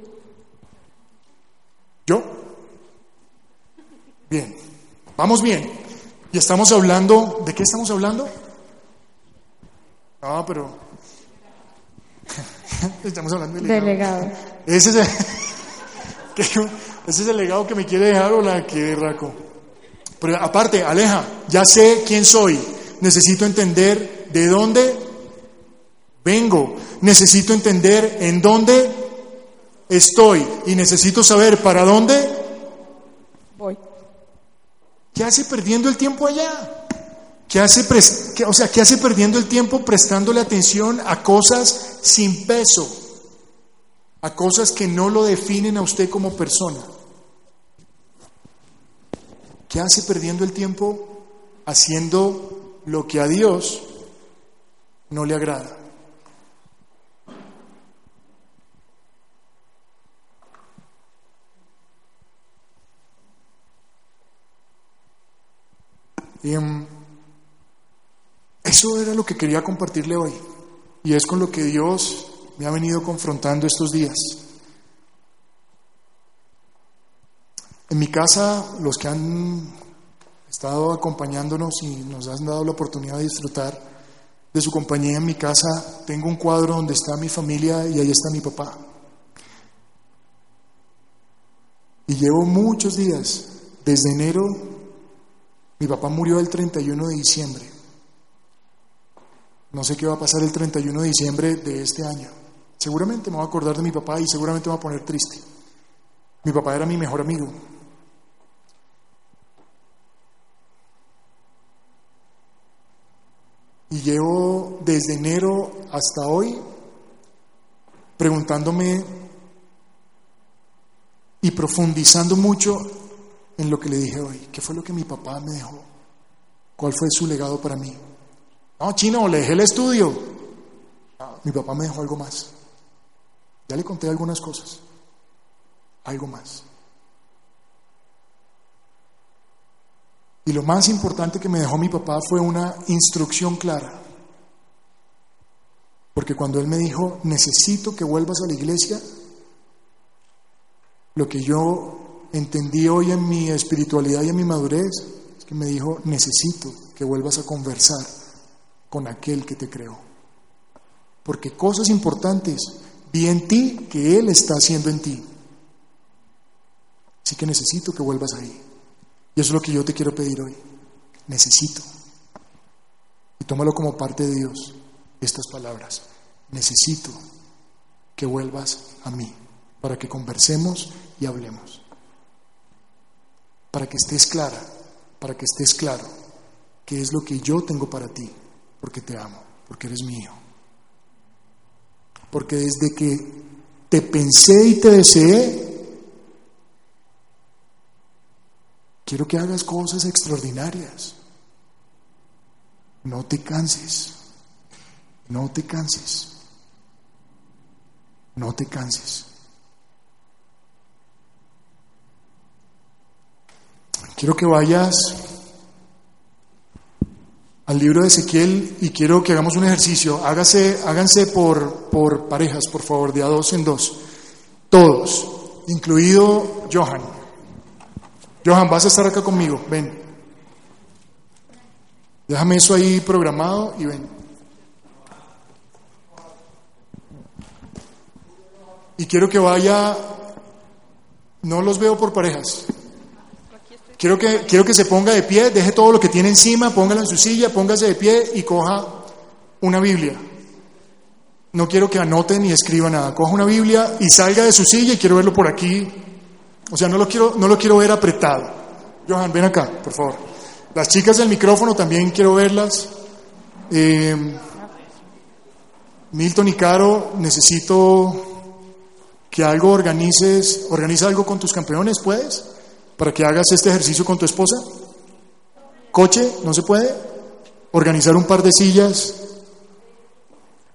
¿Yo? Bien. Vamos bien. Y estamos hablando, ¿de qué estamos hablando? No, pero... estamos hablando del legado. Ese es, el, ese es el legado que me quiere dejar o la que raco. Pero aparte, Aleja, ya sé quién soy. Necesito entender de dónde vengo. Necesito entender en dónde estoy. Y necesito saber para dónde voy. ¿Qué hace perdiendo el tiempo allá? ¿Qué hace, o sea, ¿qué hace perdiendo el tiempo prestándole atención a cosas sin peso? A cosas que no lo definen a usted como persona. ¿Qué hace perdiendo el tiempo haciendo lo que a Dios no le agrada? Um, eso era lo que quería compartirle hoy. Y es con lo que Dios me ha venido confrontando estos días. En mi casa, los que han estado acompañándonos y nos han dado la oportunidad de disfrutar de su compañía en mi casa, tengo un cuadro donde está mi familia y ahí está mi papá. Y llevo muchos días, desde enero, mi papá murió el 31 de diciembre. No sé qué va a pasar el 31 de diciembre de este año. Seguramente me voy a acordar de mi papá y seguramente me voy a poner triste. Mi papá era mi mejor amigo. Llevo desde enero hasta hoy preguntándome y profundizando mucho en lo que le dije hoy. ¿Qué fue lo que mi papá me dejó? ¿Cuál fue su legado para mí? No, chino, le dejé el estudio. mi papá me dejó algo más. Ya le conté algunas cosas. Algo más. Y lo más importante que me dejó mi papá fue una instrucción clara. Porque cuando él me dijo, necesito que vuelvas a la iglesia, lo que yo entendí hoy en mi espiritualidad y en mi madurez es que me dijo, necesito que vuelvas a conversar con aquel que te creó. Porque cosas importantes vi en ti que Él está haciendo en ti. Así que necesito que vuelvas ahí. Y eso es lo que yo te quiero pedir hoy. Necesito. Y tómalo como parte de Dios, estas palabras. Necesito que vuelvas a mí para que conversemos y hablemos. Para que estés clara, para que estés claro qué es lo que yo tengo para ti, porque te amo, porque eres mío. Porque desde que te pensé y te deseé, quiero que hagas cosas extraordinarias. No te canses, no te canses, no te canses. Quiero que vayas al libro de Ezequiel y quiero que hagamos un ejercicio. Hágase, háganse por, por parejas, por favor, de a dos en dos. Todos, incluido Johan. Johan, vas a estar acá conmigo, ven. Déjame eso ahí programado y ven. Y quiero que vaya, no los veo por parejas. Quiero que, quiero que se ponga de pie, deje todo lo que tiene encima, póngalo en su silla, póngase de pie y coja una Biblia. No quiero que anote ni escriba nada. Coja una Biblia y salga de su silla y quiero verlo por aquí. O sea, no lo quiero, no lo quiero ver apretado. Johan, ven acá, por favor. Las chicas del micrófono también quiero verlas. Eh, Milton y Caro, necesito que algo organices, organiza algo con tus campeones, ¿puedes? Para que hagas este ejercicio con tu esposa. Coche, ¿no se puede? Organizar un par de sillas.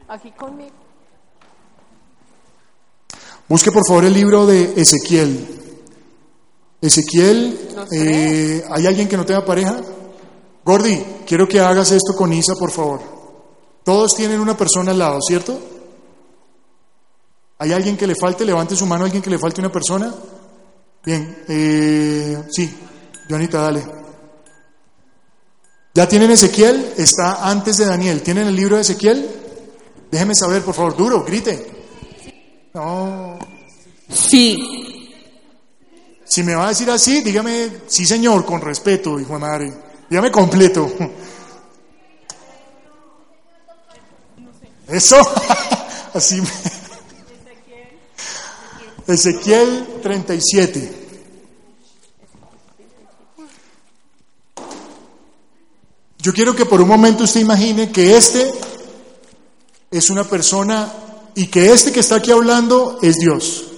Aquí conmigo. Busque por favor el libro de Ezequiel. Ezequiel, eh, ¿hay alguien que no tenga pareja? Gordy, quiero que hagas esto con Isa, por favor. Todos tienen una persona al lado, ¿cierto? ¿Hay alguien que le falte? Levante su mano, alguien que le falte una persona. Bien, eh, sí, Jonita, dale. ¿Ya tienen Ezequiel? Está antes de Daniel. ¿Tienen el libro de Ezequiel? Déjeme saber, por favor, duro, grite. No. Sí. Si me va a decir así, dígame, sí señor, con respeto, hijo de madre. Dígame completo. Eso, así me... Ezequiel 37. Yo quiero que por un momento usted imagine que este es una persona y que este que está aquí hablando es Dios.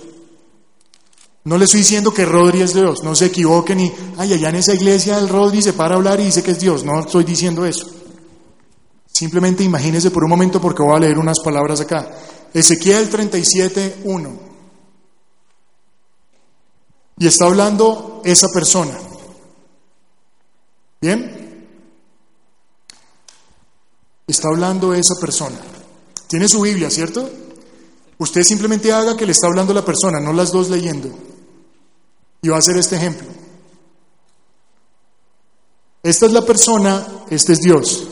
No le estoy diciendo que Rodri es Dios, no se equivoquen y, ay, allá en esa iglesia el Rodri se para a hablar y dice que es Dios. No estoy diciendo eso. Simplemente imagínese por un momento porque voy a leer unas palabras acá. Ezequiel 37, 1. Y está hablando esa persona. ¿Bien? Está hablando esa persona. Tiene su Biblia, ¿cierto? Usted simplemente haga que le está hablando la persona, no las dos leyendo. Y va a hacer este ejemplo. Esta es la persona, este es Dios.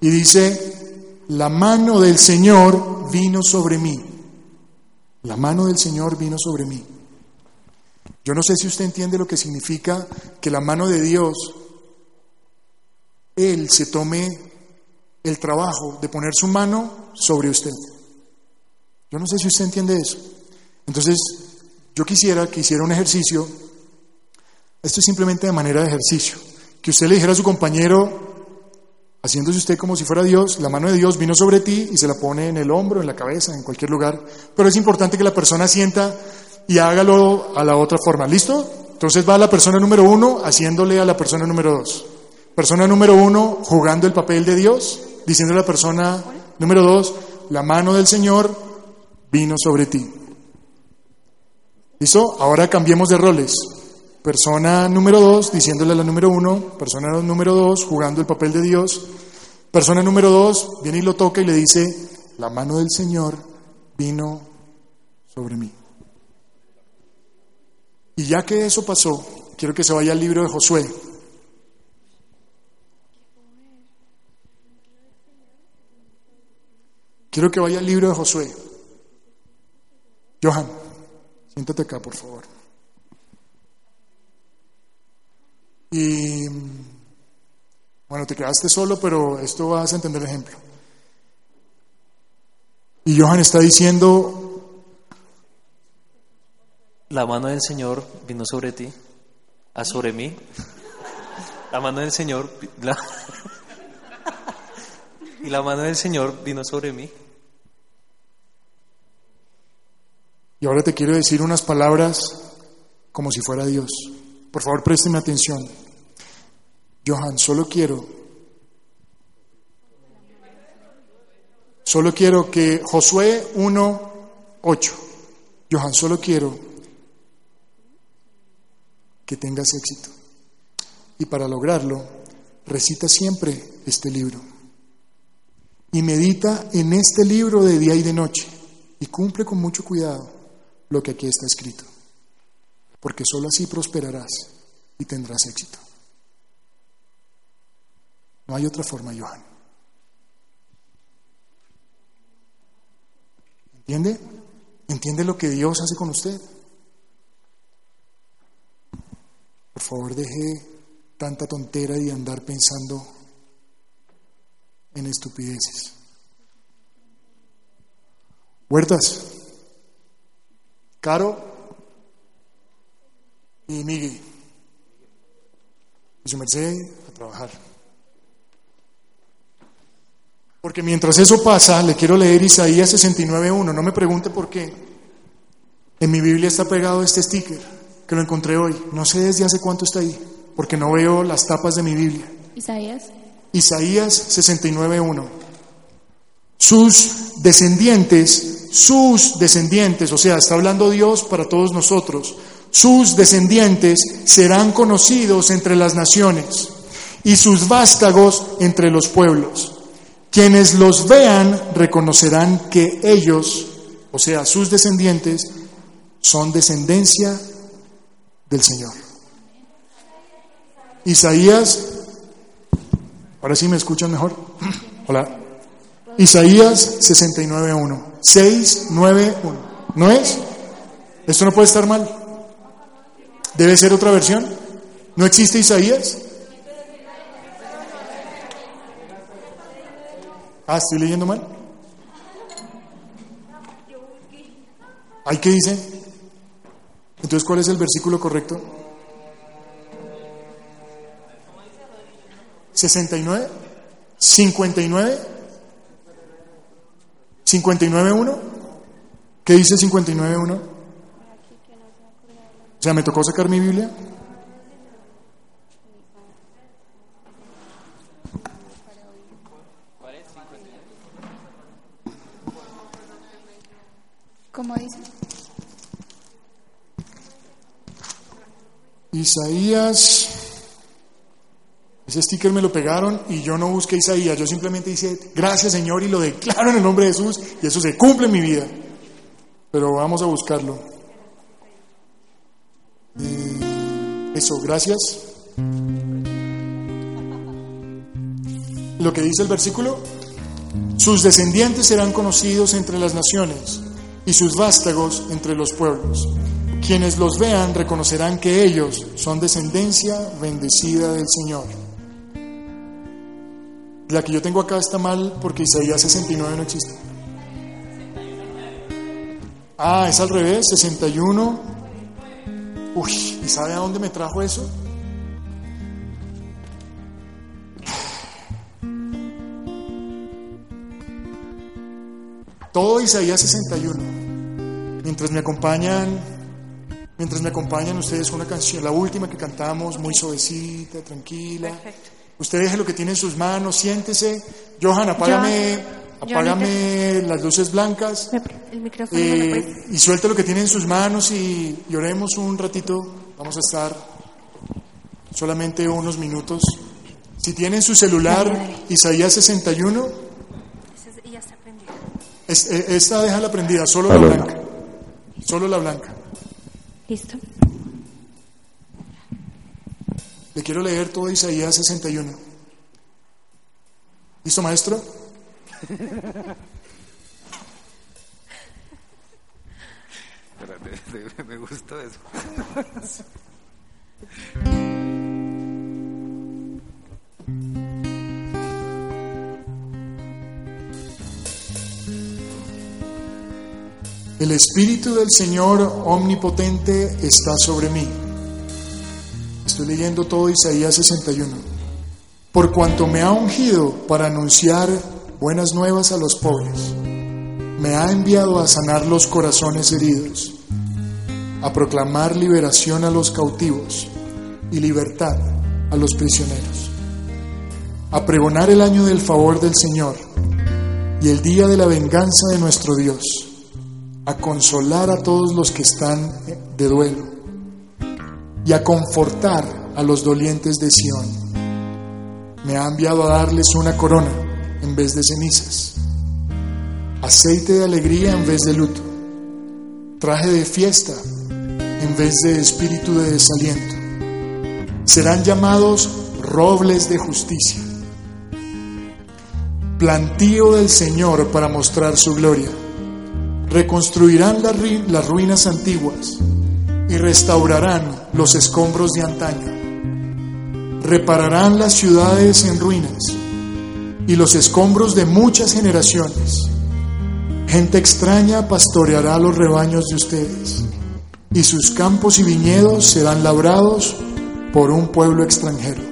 Y dice, la mano del Señor vino sobre mí. La mano del Señor vino sobre mí. Yo no sé si usted entiende lo que significa que la mano de Dios, Él se tome el trabajo de poner su mano sobre usted. Yo no sé si usted entiende eso. Entonces, yo quisiera que hiciera un ejercicio, esto es simplemente de manera de ejercicio, que usted le dijera a su compañero, haciéndose usted como si fuera Dios, la mano de Dios vino sobre ti y se la pone en el hombro, en la cabeza, en cualquier lugar, pero es importante que la persona sienta y hágalo a la otra forma. ¿Listo? Entonces va la persona número uno haciéndole a la persona número dos. Persona número uno jugando el papel de Dios, diciendo a la persona número dos, la mano del Señor vino sobre ti. ¿Listo? Ahora cambiemos de roles. Persona número dos diciéndole a la número uno, persona número dos jugando el papel de Dios. Persona número dos viene y lo toca y le dice, la mano del Señor vino sobre mí. Y ya que eso pasó, quiero que se vaya al libro de Josué. Quiero que vaya al libro de Josué. Johan, siéntate acá, por favor. Y bueno, te quedaste solo, pero esto vas a entender el ejemplo. Y Johan está diciendo, La mano del Señor vino sobre ti, a sobre mí. La mano del Señor, y la mano del Señor vino sobre mí. Y ahora te quiero decir unas palabras como si fuera Dios. Por favor, présteme atención. Johan, solo quiero, solo quiero que Josué 1, 8, Johan, solo quiero que tengas éxito. Y para lograrlo, recita siempre este libro. Y medita en este libro de día y de noche. Y cumple con mucho cuidado lo que aquí está escrito. Porque sólo así prosperarás y tendrás éxito. No hay otra forma, Johan. ¿Entiende? ¿Entiende lo que Dios hace con usted? Por favor, deje tanta tontera y andar pensando en estupideces. Huertas, Caro y Miguel. Y su merced a trabajar. Porque mientras eso pasa, le quiero leer Isaías 69.1. No me pregunte por qué. En mi Biblia está pegado este sticker, que lo encontré hoy. No sé desde hace cuánto está ahí, porque no veo las tapas de mi Biblia. Isaías. Isaías 69.1. Sus descendientes, sus descendientes, o sea, está hablando Dios para todos nosotros, sus descendientes serán conocidos entre las naciones y sus vástagos entre los pueblos. Quienes los vean reconocerán que ellos, o sea, sus descendientes, son descendencia del Señor. Isaías, ahora sí me escuchan mejor. Hola. Isaías 69.1. 691. ¿No es? Esto no puede estar mal. Debe ser otra versión. ¿No existe Isaías? Ah, estoy leyendo mal. ¿Hay qué dice? Entonces, ¿cuál es el versículo correcto? 69, 59, 59.1. ¿Qué dice 59.1? O sea, me tocó sacar mi Biblia. ¿Cómo dice? Isaías. Ese sticker me lo pegaron y yo no busqué Isaías, yo simplemente hice gracias Señor y lo declaro en el nombre de Jesús y eso se cumple en mi vida. Pero vamos a buscarlo. Eso, gracias. Lo que dice el versículo, sus descendientes serán conocidos entre las naciones y sus vástagos entre los pueblos. Quienes los vean reconocerán que ellos son descendencia bendecida del Señor. La que yo tengo acá está mal porque Isaías 69 no existe. Ah, es al revés, 61. Uy, ¿y sabe a dónde me trajo eso? Todo Isaías 61. Mientras me acompañan, mientras me acompañan ustedes una canción, la última que cantamos, muy suavecita, tranquila. Usted deje lo que tiene en sus manos, siéntese. Johan, apágame, Johan, apágame las luces blancas. El micrófono Eh, y suelte lo que tiene en sus manos y, y oremos un ratito. Vamos a estar solamente unos minutos. Si tienen su celular, Isaías 61, Ese- y ya está es- eh, esta déjala prendida, solo la blanca. Solo la blanca. ¿Listo? Le quiero leer todo Isaías 61. ¿Listo, maestro? me gustó eso. El Espíritu del Señor Omnipotente está sobre mí Estoy leyendo todo Isaías 61. Por cuanto me ha ungido para anunciar buenas nuevas a los pobres, me ha enviado a sanar los corazones heridos, a proclamar liberación a los cautivos y libertad a los prisioneros, a pregonar el año del favor del Señor y el día de la venganza de nuestro Dios, a consolar a todos los que están de duelo y a confortar a los dolientes de Sión. Me ha enviado a darles una corona en vez de cenizas, aceite de alegría en vez de luto, traje de fiesta en vez de espíritu de desaliento. Serán llamados robles de justicia, plantío del Señor para mostrar su gloria. Reconstruirán las, ruinas antiguas y restaurarán los escombros de antaño. Repararán las ciudades en ruinas y los escombros de muchas generaciones. Gente extraña pastoreará los rebaños de ustedes y sus campos y viñedos serán labrados por un pueblo extranjero.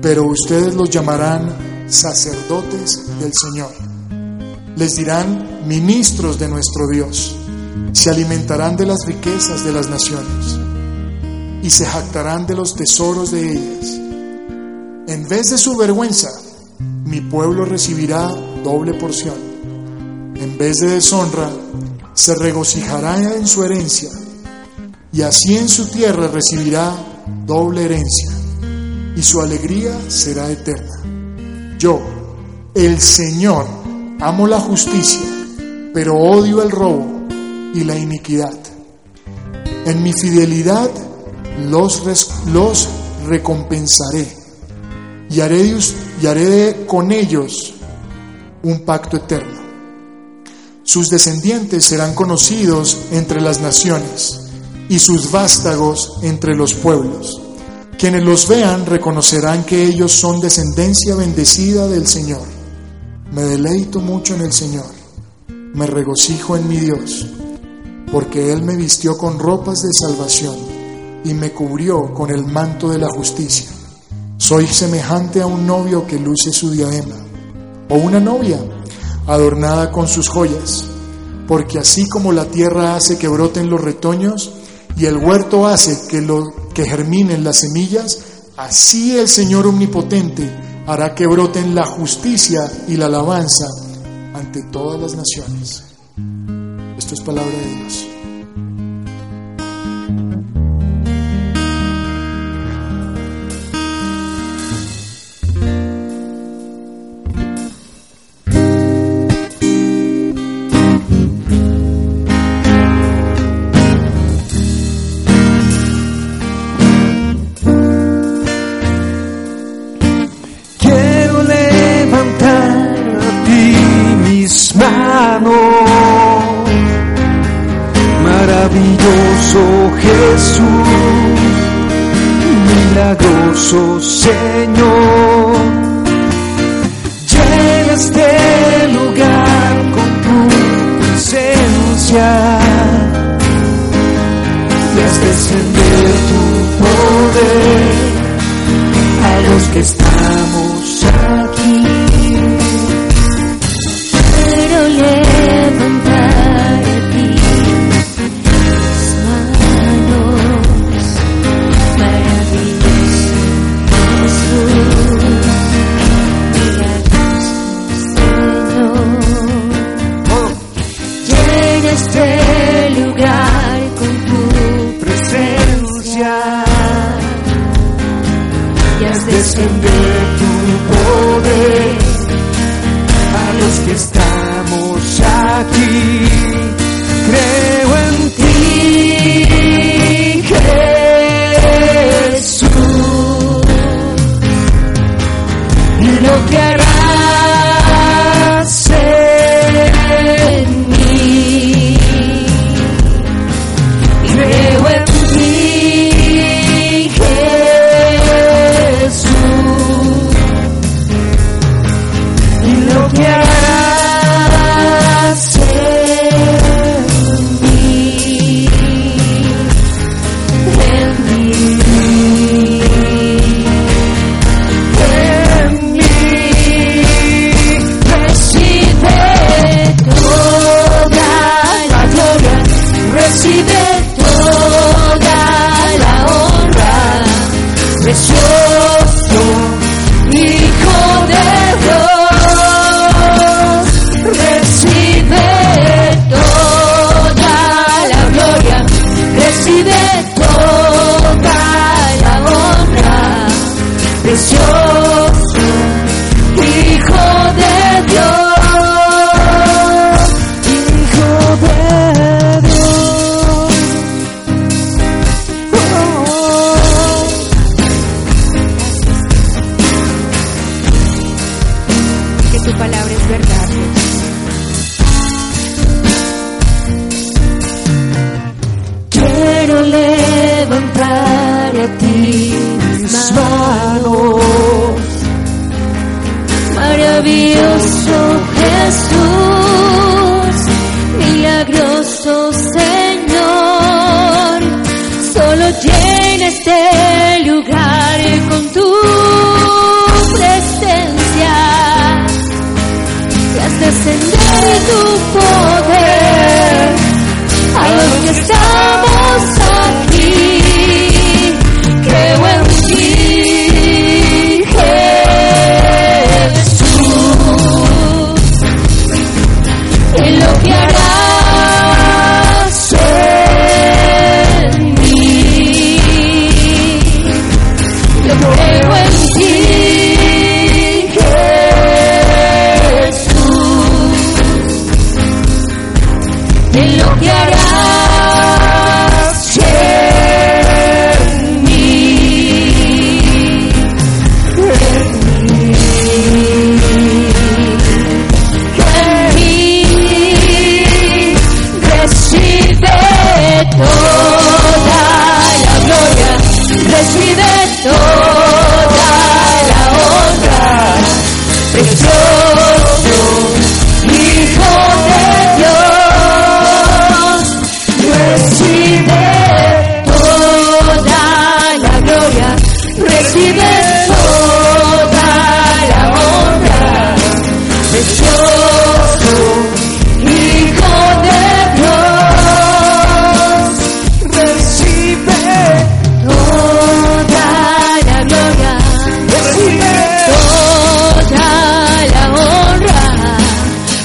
Pero ustedes los llamarán sacerdotes del Señor. Les dirán ministros de nuestro Dios. Se alimentarán de las riquezas de las naciones y se jactarán de los tesoros de ellas. En vez de su vergüenza, mi pueblo recibirá doble porción. En vez de deshonra, se regocijará en su herencia y así en su tierra recibirá doble herencia y su alegría será eterna. Yo, el Señor, amo la justicia, pero odio el robo y la iniquidad. En mi fidelidad los, los recompensaré y haré, y haré con ellos un pacto eterno. Sus descendientes serán conocidos entre las naciones y sus vástagos entre los pueblos. Quienes los vean reconocerán que ellos son descendencia bendecida del Señor. Me deleito mucho en el Señor, me regocijo en mi Dios, porque Él me vistió con ropas de salvación y me cubrió con el manto de la justicia. Soy semejante a un novio que luce su diadema, o una novia adornada con sus joyas, porque así como la tierra hace que broten los retoños y el huerto hace que, que germinen las semillas, así el Señor omnipotente hará que broten la justicia y la alabanza ante todas las naciones. Esto es palabra de Dios.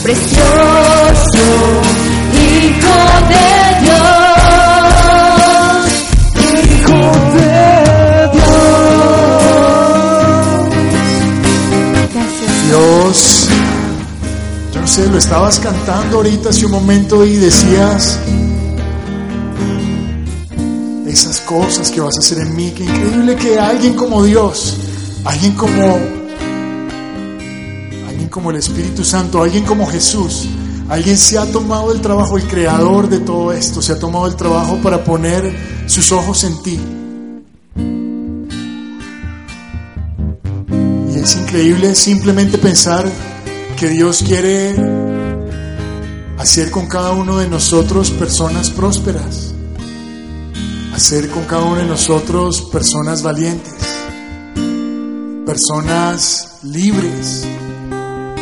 Precioso Hijo de Dios, Hijo de Dios, yo no sé, lo estabas cantando ahorita hace un momento y decías esas cosas que vas a hacer en mí. Qué increíble que alguien como Dios, alguien como como el Espíritu Santo, alguien como Jesús, alguien se ha tomado el trabajo, el creador de todo esto, se ha tomado el trabajo para poner sus ojos en ti. Y es increíble simplemente pensar que Dios quiere hacer con cada uno de nosotros personas prósperas, hacer con cada uno de nosotros personas valientes, personas libres,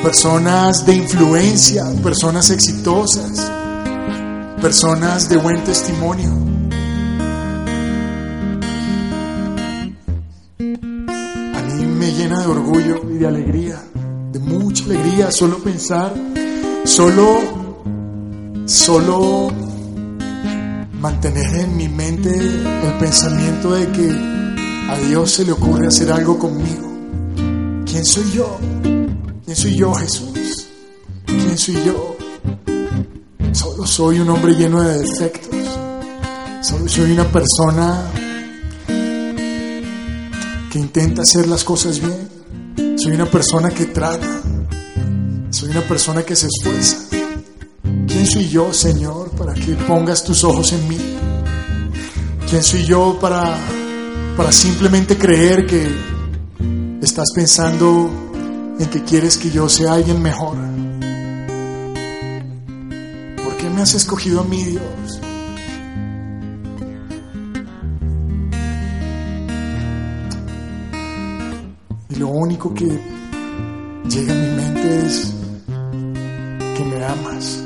personas de influencia, personas exitosas, personas de buen testimonio. A mí me llena de orgullo y de alegría, de mucha alegría, solo pensar, solo, solo mantener en mi mente el pensamiento de que a Dios se le ocurre hacer algo conmigo. ¿Quién soy yo? ¿Quién soy yo, Jesús? ¿Quién soy yo? Solo soy un hombre lleno de defectos. Solo soy una persona que intenta hacer las cosas bien. Soy una persona que trata. Soy una persona que se esfuerza. ¿Quién soy yo, Señor, para que pongas tus ojos en mí? ¿Quién soy yo para, para simplemente creer que estás pensando en que quieres que yo sea alguien mejor? ¿Por qué me has escogido a mí, Dios? Y lo único que llega a mi mente es que me amas.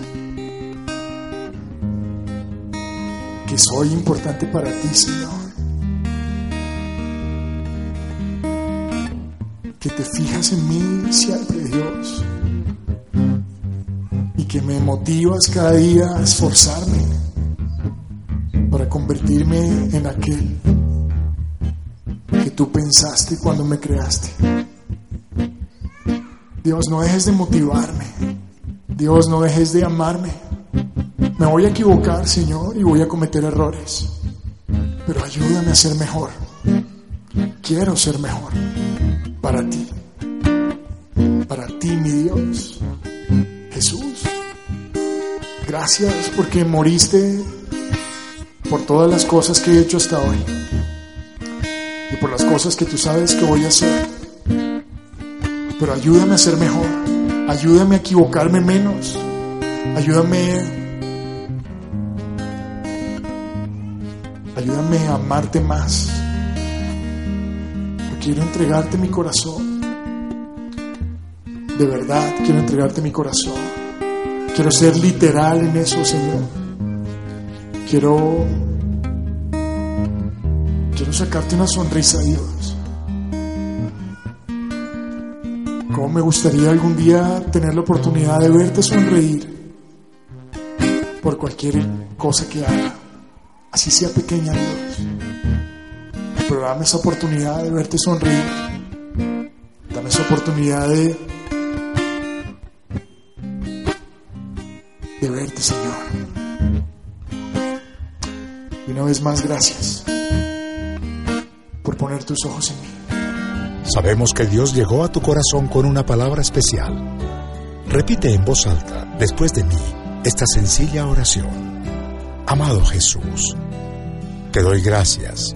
Que soy importante para ti, Señor. Que te fijas en mí siempre, Dios. Y que me motivas cada día a esforzarme para convertirme en aquel que tú pensaste cuando me creaste. Dios, no dejes de motivarme. Dios, no dejes de amarme. Me voy a equivocar, Señor, y voy a cometer errores. Pero ayúdame a ser mejor. Quiero ser mejor para ti. Para ti, mi Dios. Jesús. Gracias porque moriste por todas las cosas que he hecho hasta hoy. Y por las cosas que tú sabes que voy a hacer. Pero ayúdame a ser mejor. Ayúdame a equivocarme menos. Ayúdame Ayúdame a amarte más. Quiero entregarte mi corazón. De verdad, quiero entregarte mi corazón. Quiero ser literal en eso, Señor. Quiero quiero sacarte una sonrisa, Dios. Cómo me gustaría algún día tener la oportunidad de verte sonreír por cualquier cosa que haga así sea pequeña Dios. Pero dame esa oportunidad de verte sonreír. Dame esa oportunidad de, de verte, Señor. Y una vez más, gracias por poner tus ojos en mí. Sabemos que Dios llegó a tu corazón con una palabra especial. Repite en voz alta, después de mí, esta sencilla oración. Amado Jesús, te doy gracias.